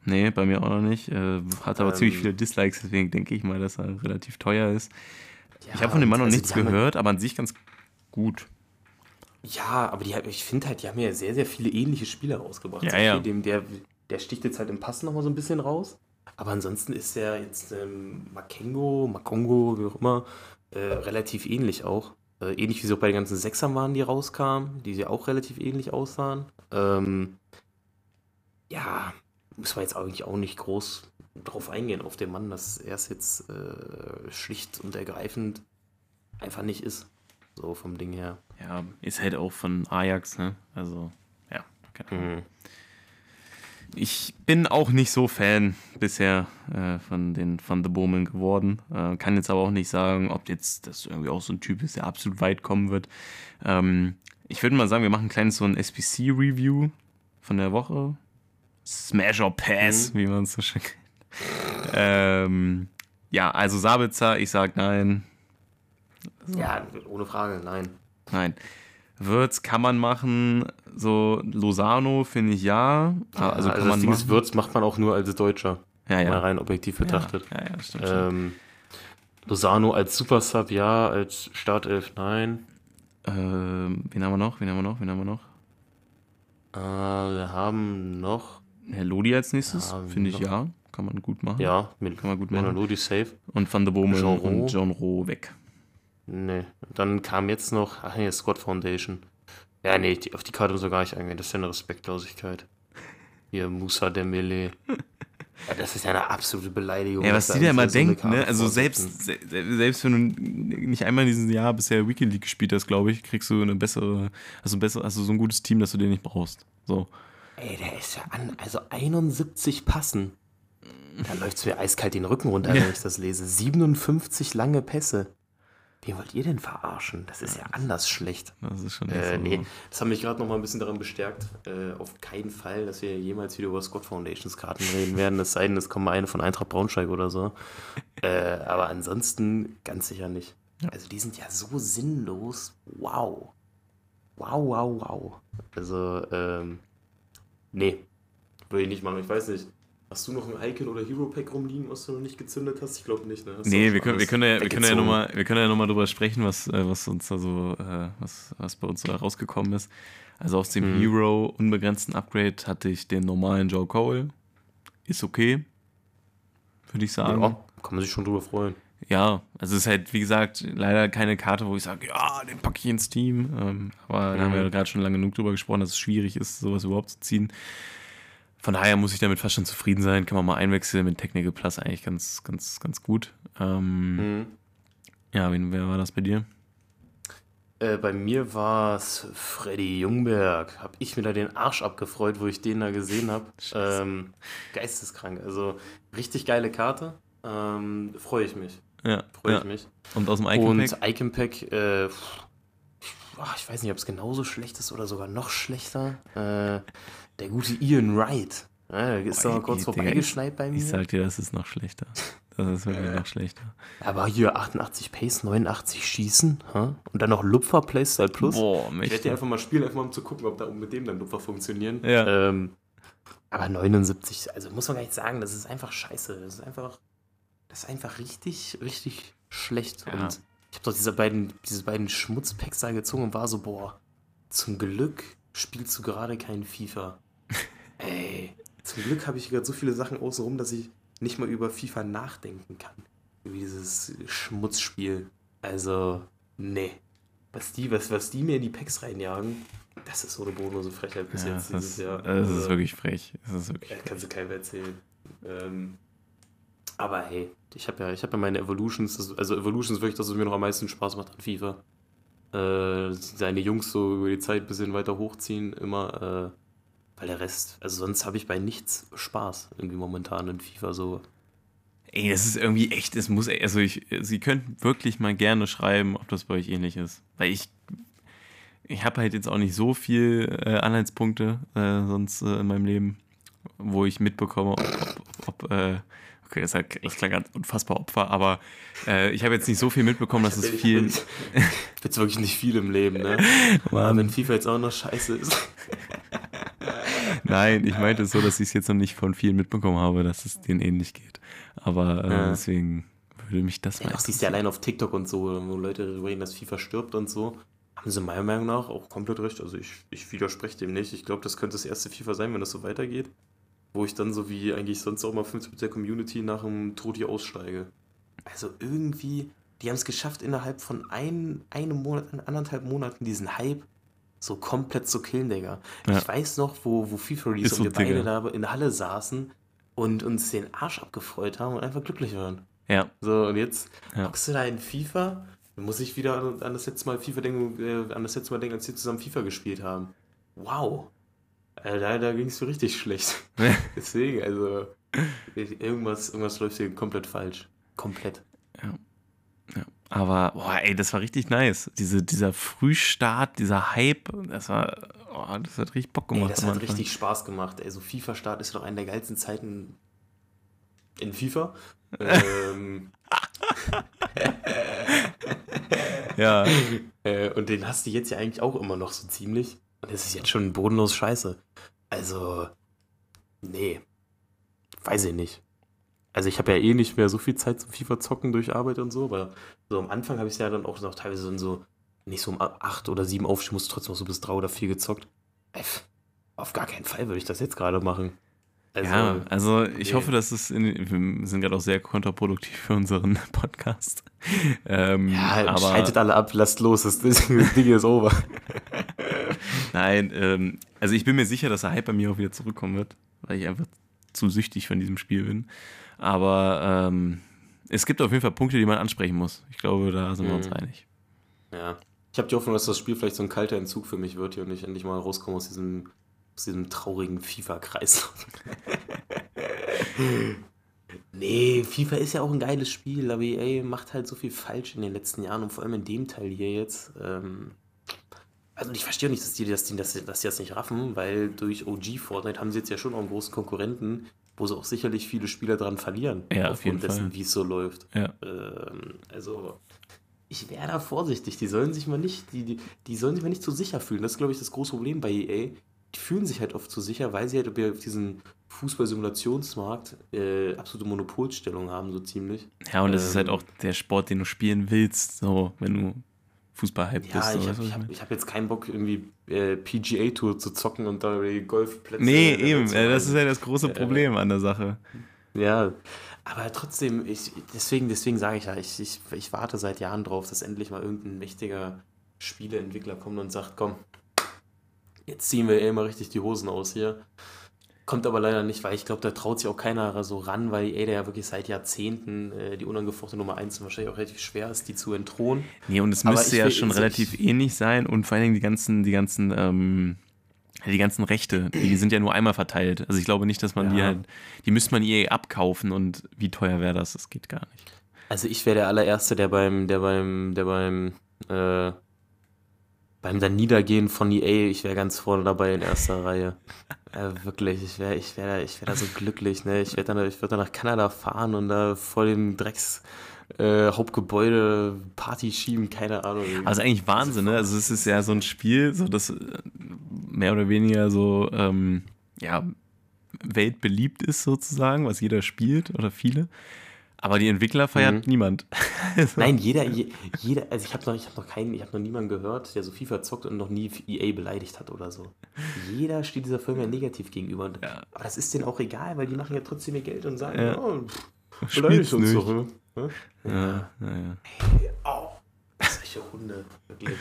Nee, bei mir auch noch nicht. Äh, hat aber Ähm. ziemlich viele Dislikes, deswegen denke ich mal, dass er relativ teuer ist. Ja, ich habe von dem Mann noch also nichts gehört, aber an sich ganz gut. Ja, aber die, ich finde halt, die haben ja sehr, sehr viele ähnliche Spiele rausgebracht. Ja, ja. Dem, der, der sticht jetzt halt im Pass nochmal so ein bisschen raus. Aber ansonsten ist der jetzt ähm, Makengo, Makongo, wie auch immer, äh, relativ ähnlich auch. Äh, ähnlich wie sie auch bei den ganzen Sechsern waren, die rauskamen, die ja auch relativ ähnlich aussahen. Ähm, ja, muss man jetzt eigentlich auch nicht groß drauf eingehen, auf den Mann, dass er es jetzt äh, schlicht und ergreifend einfach nicht ist. So vom Ding her. Ja, ist halt auch von Ajax, ne? Also, ja. keine Ahnung. Mhm. Ich bin auch nicht so Fan bisher äh, von den von The Bowman geworden. Äh, kann jetzt aber auch nicht sagen, ob jetzt das irgendwie auch so ein Typ ist, der absolut weit kommen wird. Ähm, ich würde mal sagen, wir machen ein kleines so ein SPC-Review von der Woche. Smash or Pass, wie man es so schön kennt. ähm, ja, also Sabitzer, ich sag nein. Ja, ohne Frage, nein. Nein. Würz kann man machen, so Lozano finde ich ja. Ah, also kann das man Ding ist. Würz macht man auch nur als Deutscher, ja, ja. mal rein objektiv betrachtet. Ja, ja, ja stimmt. Ähm, Lozano als Supersub, ja, als Startelf, nein. Ähm, wen haben wir noch? Wen haben wir noch? Wen haben wir noch? Äh, wir haben noch, Herr Lodi als nächstes, Ja, finde ich ja. Kann man gut machen. ja, mit Kann man gut machen. Melody safe. Und Van der Bommel und. John Roh weg. Nee, dann kam jetzt noch, ach nee, Squad Foundation. Ja, nee, auf die Karte muss er gar nicht eingehen, das ist ja eine Respektlosigkeit. Hier, Musa Dembele. Ja, das ist ja eine absolute Beleidigung. Ja, was die da immer so denken, ne? Also selbst, se- selbst wenn du nicht einmal in diesem Jahr bisher League gespielt hast, glaube ich, kriegst du eine bessere, hast du ein besser, hast du so ein gutes Team, dass du den nicht brauchst. So. Ey, der ist ja an, also 71 Passen. Da läuft es mir eiskalt den Rücken runter, Ja. wenn ich das lese. 57 lange Pässe. Wen wollt ihr denn verarschen? Das ist ja anders schlecht. Das ist schon Äh, so. nee, das hat mich gerade noch mal ein bisschen daran bestärkt. Äh, auf keinen Fall, dass wir jemals wieder über Scott Foundations Karten reden werden. Es sei denn, es kommt mal eine von Eintracht Braunschweig oder so. äh, aber ansonsten ganz sicher nicht. Also die sind ja so sinnlos. Wow. Wow, wow, wow. Also, ähm, nee, würde ich nicht machen. Ich weiß nicht. Hast du noch ein Icon oder Hero Pack rumliegen, was du noch nicht gezündet hast? Ich glaube nicht, ne? Hast Nee, wir können, wir können ja, wir können ja nochmal, wir können ja noch drüber sprechen, was, äh, was uns da so, äh, was, was bei uns so rausgekommen ist. Also aus dem Mhm. Hero unbegrenzten Upgrade hatte ich den normalen Joe Cole. Ist okay. Würde ich sagen. Ja, kann man sich schon drüber freuen. Ja, also es ist halt, wie gesagt, leider keine Karte, wo ich sage, ja, den packe ich ins Team. Ähm, aber da haben wir Mhm. ja gerade schon lange genug drüber gesprochen, dass es schwierig ist, sowas überhaupt zu ziehen. Von daher muss ich damit fast schon zufrieden sein. Kann man mal einwechseln mit Technical Plus eigentlich ganz, ganz, ganz gut. Ähm, Mhm. Ja, wen, wer war das bei dir? Äh, bei mir war es Freddy Jungberg. Hab ich mir da den Arsch abgefreut, wo ich den da gesehen habe. Ähm, geisteskrank. Also richtig geile Karte. Ähm, Freue ich mich. Ja, Freue ja. ich mich. Und aus dem Icon Und Pack? Icon Pack, äh, ah, ich weiß nicht, ob es genauso schlecht ist oder sogar noch schlechter. Äh, der gute Ian Wright. Ja, der ist Boah, doch kurz vorbeigeschneit bei mir. Ich sag dir, das ist noch schlechter. Das ist wirklich noch schlechter. Aber hier 88 Pace, 89 Schießen. hä? Und dann noch Lupfer Playstyle Plus. Boah, Ich werde mächtig. die einfach mal spielen, einfach mal um zu gucken, ob da mit dem dann Lupfer funktionieren. Ja. Ähm, aber 79, also muss man gar nicht sagen, das ist einfach scheiße. Das ist einfach, das ist einfach richtig, richtig schlecht. Ja. Und ich habe doch diese beiden, diese beiden Schmutzpacks da gezogen und war so, boah, zum Glück spielst du gerade kein FIFA. Ey, zum Glück habe ich gerade so viele Sachen außenrum, dass ich nicht mal über FIFA nachdenken kann. Wie dieses Schmutzspiel. Also, nee. Was die, was, was die mir in die Packs reinjagen, das ist so eine bodenlose Frechheit bis Ja, jetzt das, dieses Jahr. das ist Also, wirklich frech. Das ist wirklich ja, kannst du keinem erzählen. Ähm, aber hey, ich habe ja, ich hab ja meine Evolutions, das, also Evolutions wirklich das, was mir noch am meisten Spaß macht an FIFA. Äh, seine Jungs so über die Zeit ein bisschen weiter hochziehen, immer, äh, weil der Rest, also sonst habe ich bei nichts Spaß irgendwie momentan in FIFA so. Ey, das ist irgendwie echt, es muss, also ich, Sie könnten wirklich mal gerne schreiben, ob das bei euch ähnlich ist. Weil ich, ich habe halt jetzt auch nicht so viel äh, Anhaltspunkte äh, sonst äh, in meinem Leben, wo ich mitbekomme, ob, ob, ob äh, okay, das, halt, das klang ganz unfassbar Opfer, aber äh, ich habe jetzt nicht so viel mitbekommen, dass es viel, Jetzt wirklich nicht viel im Leben, ne? Aber wenn FIFA jetzt auch noch scheiße ist. Nein, ich meinte es so, dass ich es jetzt noch nicht von vielen mitbekommen habe, dass es denen ähnlich geht. Aber äh, Ja. deswegen würde mich das Ja, mal auch siehst du ja allein auf TikTok und so, wo Leute darüber reden, dass FIFA stirbt und so. Haben sie meiner Meinung nach auch komplett recht. Also ich, ich widerspreche dem nicht. Ich glaube, das könnte das erste FIFA sein, wenn das so weitergeht. Wo ich dann so wie eigentlich sonst auch mal 50 mit der Community nach dem Tod hier aussteige. Also irgendwie, die haben es geschafft, innerhalb von ein, einem Monat, anderthalb Monaten diesen Hype so komplett zu killen, Digga. Ja. Ich weiß noch, wo, wo FIFA Release so, und wir beide Digga. da in der Halle saßen und uns den Arsch abgefreut haben und einfach glücklich waren. Ja, So, und jetzt Ja. hockst du da in FIFA, dann muss ich wieder an, das letzte Mal FIFA denken, äh, an das letzte Mal denken, als wir zusammen FIFA gespielt haben. Wow. Äh, da da ging es mir richtig schlecht. Deswegen, also, irgendwas, irgendwas läuft hier komplett falsch. Komplett. Aber boah, ey, das war richtig nice. Diese, dieser Frühstart, dieser Hype, das war, oh, das hat richtig Bock Ey, gemacht. das am hat Anfang. richtig Spaß gemacht. Ey, so FIFA-Start ist doch eine der geilsten Zeiten in FIFA. ähm, Ja, Äh, und den hast du jetzt ja eigentlich auch immer noch so ziemlich. Und das ist jetzt schon bodenlos scheiße. Also, nee. Weiß ich nicht. Also ich habe ja eh nicht mehr so viel Zeit zum FIFA zocken durch Arbeit und so, aber so am Anfang habe ich es ja dann auch noch teilweise dann so, nicht so um acht oder sieben aufstehen, musste trotzdem noch so bis drei oder vier gezockt. F, auf gar keinen Fall würde ich das jetzt gerade machen. Also, ja, also ich nee. hoffe, dass es in, wir sind gerade auch sehr kontraproduktiv für unseren Podcast. Ähm, ja, aber schaltet alle ab, lasst los, das, das Ding ist over. nein, ähm, also ich bin mir sicher, dass der Hype bei mir auch wieder zurückkommen wird. weil ich einfach zu süchtig von diesem Spiel bin. Aber ähm, es gibt auf jeden Fall Punkte, die man ansprechen muss. Ich glaube, da sind wir uns Mhm. einig. Ja. Ich habe die Hoffnung, dass das Spiel vielleicht so ein kalter Entzug für mich wird hier und ich endlich mal rauskomme aus diesem, aus diesem traurigen FIFA-Kreis. nee, FIFA ist ja auch ein geiles Spiel, aber EA macht halt so viel falsch in den letzten Jahren und vor allem in dem Teil hier jetzt. Ähm, also ich verstehe nicht, dass die, die, dass, die, dass die das nicht raffen, weil durch OG Fortnite haben sie jetzt ja schon auch einen großen Konkurrenten, wo sie auch sicherlich viele Spieler dran verlieren. Ja, auf jeden aufgrund dessen, wie es so läuft. Ja. Ähm, also, ich wäre da vorsichtig. Die sollen sich mal nicht, die, die, die sollen sich mal nicht zu sicher fühlen. Das ist, glaube ich, das große Problem bei EA. Die fühlen sich halt oft zu sicher, weil sie halt auf diesen Fußball-Simulationsmarkt äh, absolute Monopolstellung haben, so ziemlich. Ja, und das ist halt Ähm, auch der Sport, den du spielen willst, so, wenn du Fußball-Hype Ja, bist. so, ich habe hab, hab jetzt keinen Bock, irgendwie äh, PGA-Tour zu zocken und da die Golfplätze. Nee, äh, eben, äh, das ist ja das große Äh, Problem an der Sache. Ja, aber trotzdem, ich, deswegen, deswegen sage ich ja, ich, ich, ich warte seit Jahren drauf, dass endlich mal irgendein mächtiger Spieleentwickler kommt und sagt, komm, jetzt ziehen wir eh mal richtig die Hosen aus hier. Kommt aber leider nicht, weil ich glaube, da traut sich auch keiner so ran, weil EA ja wirklich seit Jahrzehnten äh, die unangefochtene Nummer 1 und wahrscheinlich auch relativ schwer ist, die zu entthronen. Nee, und es müsste ja schon relativ ähnlich sein und vor allen Dingen die ganzen, die ganzen, ähm, die ganzen Rechte, die sind ja nur einmal verteilt. Also ich glaube nicht, dass man die Ja. halt, die müsste man EA abkaufen und wie teuer wäre das? Das geht gar nicht. Also ich wäre der allererste, der beim, der beim, der beim, äh, beim dann Niedergehen von EA, ich wäre ganz vorne dabei in erster Reihe. Äh, wirklich, ich wäre, ich wäre, ich wäre da so glücklich, ne? Ich dann, ich würde dann nach Kanada fahren und da vor dem Drecks äh, Hauptgebäude Party schieben, keine Ahnung. Also eigentlich Wahnsinn, ne? Also es ist ja so ein Spiel, so das äh, mehr oder weniger so, ähm, ja, weltbeliebt ist sozusagen, was jeder spielt oder viele. Aber die Entwickler feiert Mhm. niemand. Also, Nein, jeder, je, jeder, also ich habe noch, ich habe noch keinen, ich habe noch niemanden gehört, der so FIFA zockt und noch nie EA beleidigt hat oder so. Jeder steht dieser Firma negativ gegenüber. Ja. Aber das ist denen auch egal, weil die machen ja trotzdem ihr Geld und sagen, Ja. oh, pff, beleidigt uns nicht. doch. Ne? Ja? Ja, naja. Au, solche Hunde, wirklich.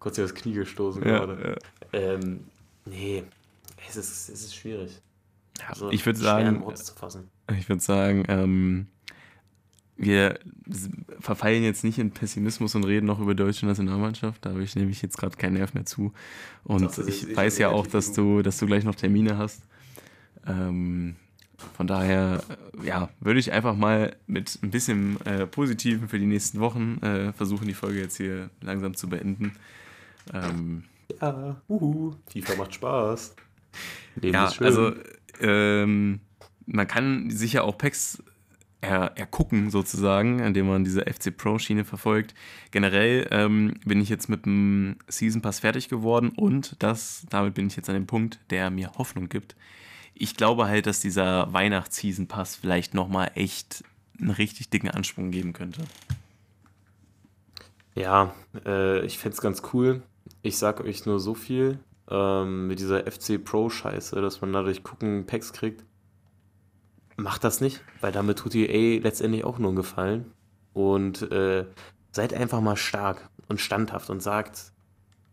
Kurz das Knie gestoßen Ja, gerade. Ähm, nee, es ist, es ist schwierig. ja. Also, ich würde sagen. Ich würde sagen, ähm, wir verfallen jetzt nicht in Pessimismus und reden noch über die deutsche Nationalmannschaft. Da habe ich nämlich jetzt gerade keinen Nerv mehr zu. Und das ich weiß ja auch, dass du, dass du gleich noch Termine hast. Ähm, von daher, äh, ja, würde ich einfach mal mit ein bisschen äh, Positiven für die nächsten Wochen äh, versuchen, die Folge jetzt hier langsam zu beenden. Ähm, Ja, uhu, FIFA macht Spaß. Leben Ja, ist schön. also ähm, man kann sicher auch Packs er, ergucken sozusagen, indem man diese FC Pro Schiene verfolgt. Generell ähm, bin ich jetzt mit dem Season Pass fertig geworden und das, damit bin ich jetzt an dem Punkt, der mir Hoffnung gibt. Ich glaube halt, dass dieser Weihnachts-Season Pass vielleicht nochmal echt einen richtig dicken Ansprung geben könnte. Ja, äh, ich fände es ganz cool. Ich sag euch nur so viel ähm, mit dieser FC Pro-Scheiße, dass man dadurch gucken, Packs kriegt. Macht das nicht, weil damit tut ihr EA letztendlich auch nur einen Gefallen. Und äh, seid einfach mal stark und standhaft und sagt,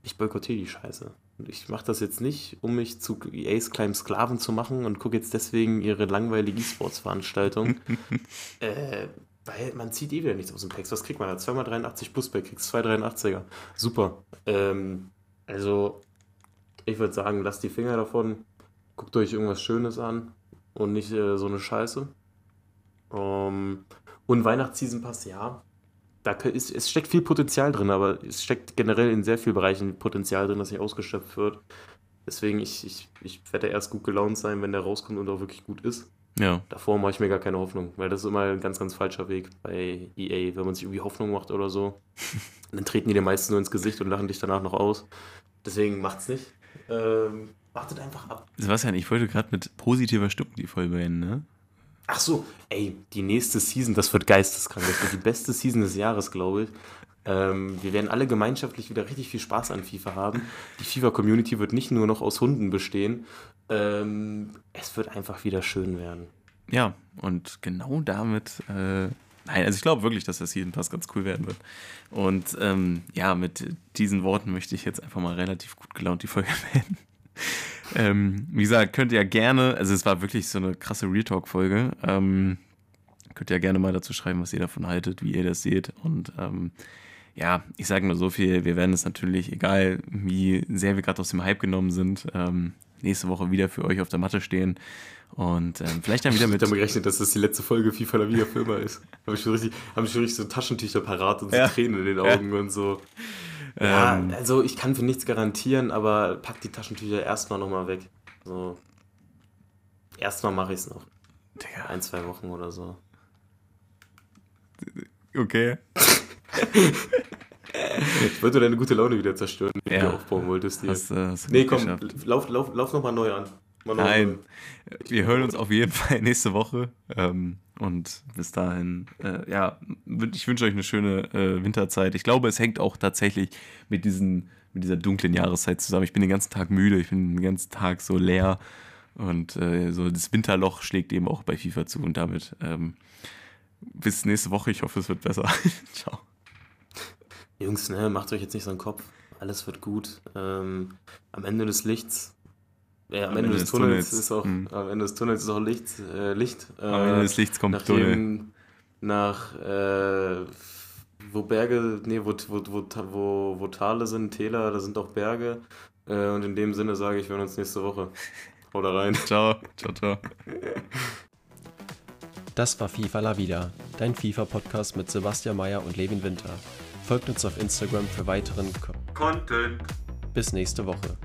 ich boykottiere die Scheiße. Ich mache das jetzt nicht, um mich zu EAs kleinen Sklaven zu machen und gucke jetzt deswegen ihre langweilige E-Sports-Veranstaltung. äh, weil man zieht eh wieder nichts aus dem Packs. Was kriegt man da? 2x83 plus Pack, kriegst 283er. Super. Ähm, also, ich würde sagen, lasst die Finger davon. Guckt euch irgendwas Schönes an und nicht äh, so eine Scheiße. Ähm, und Weihnachtsseason Pass, ja. Da ist, es steckt viel Potenzial drin, aber es steckt generell in sehr vielen Bereichen Potenzial drin, das nicht ausgeschöpft wird. Deswegen, ich, ich, ich werde erst gut gelaunt sein, wenn der rauskommt und auch wirklich gut ist. Ja, Davor mache ich mir gar keine Hoffnung, weil das ist immer ein ganz, ganz falscher Weg bei EA. Wenn man sich irgendwie Hoffnung macht oder so, dann treten die den meisten nur ins Gesicht und lachen dich danach noch aus. Deswegen macht's nicht. Ähm, wartet einfach ab. Sebastian, ich wollte gerade mit positiver Stimmung die Folge beenden, ne? Ach so, ey, die nächste Season, das wird geisteskrank. Das wird die beste Season des Jahres, glaube ich. Ähm, wir werden alle gemeinschaftlich wieder richtig viel Spaß an FIFA haben. Die FIFA-Community wird nicht nur noch aus Hunden bestehen. Ähm, es wird einfach wieder schön werden. Ja, und genau damit, äh, nein, also ich glaube wirklich, dass das Season Pass ganz cool werden wird. Und ähm, ja, mit diesen Worten möchte ich jetzt einfach mal relativ gut gelaunt die Folge beenden. ähm, wie gesagt, könnt ihr ja gerne, also es war wirklich so eine krasse Real Talk-Folge. Ähm, könnt ihr ja gerne mal dazu schreiben, was ihr davon haltet, wie ihr das seht. Und ähm, ja, ich sage nur so viel, wir werden es natürlich, egal wie sehr wir gerade aus dem Hype genommen sind, ähm, nächste Woche wieder für euch auf der Matte stehen. Und ähm, vielleicht dann wieder mit. Ich habe gerechnet, dass das die letzte Folge FIFA La Vida Firma ist. Habe ich schon richtig, haben schon richtig so Taschentücher parat und so Ja. Tränen in den Augen und so. Ja, Ähm, also ich kann für nichts garantieren, aber pack die Taschentücher erstmal nochmal weg. So. Erstmal mache ich es noch. Digga, Ein, zwei Wochen oder so. okay. Ich wollte deine gute Laune wieder zerstören, die Ja. du aufbauen wolltest. Hier. Hast, äh, hast nee, komm, geschafft. lauf, lauf, lauf nochmal neu an. Neu Nein. Wir hören uns auf jeden Fall nächste Woche. Ähm, und bis dahin, äh, ja, ich wünsche euch eine schöne äh, Winterzeit. Ich glaube, es hängt auch tatsächlich mit, diesen, mit dieser dunklen Jahreszeit zusammen. Ich bin den ganzen Tag müde, ich bin den ganzen Tag so leer. Und äh, so das Winterloch schlägt eben auch bei FIFA zu. Und damit ähm, bis nächste Woche. Ich hoffe, es wird besser. Ciao. Jungs, ne, macht euch jetzt nicht so einen Kopf. Alles wird gut. Ähm, am Ende des Lichts, äh, am, Ende, des, Tunnels, ist auch, Mhm. am Ende des Tunnels ist auch Licht. Äh, Licht äh, Am Ende des Lichts kommt Tunnel. nachdem nach äh, wo Berge, nee, wo, wo, wo, wo, wo Tale sind, Täler, da sind auch Berge. Äh, und in dem Sinne sage ich, wir hören uns nächste Woche. Haut rein. Ciao. Ciao, ciao. Das war FIFA La Vida, dein FIFA-Podcast mit Sebastian Mayer und Levin Winter. Folgt uns auf Instagram für weiteren Ko Content. Bis nächste Woche.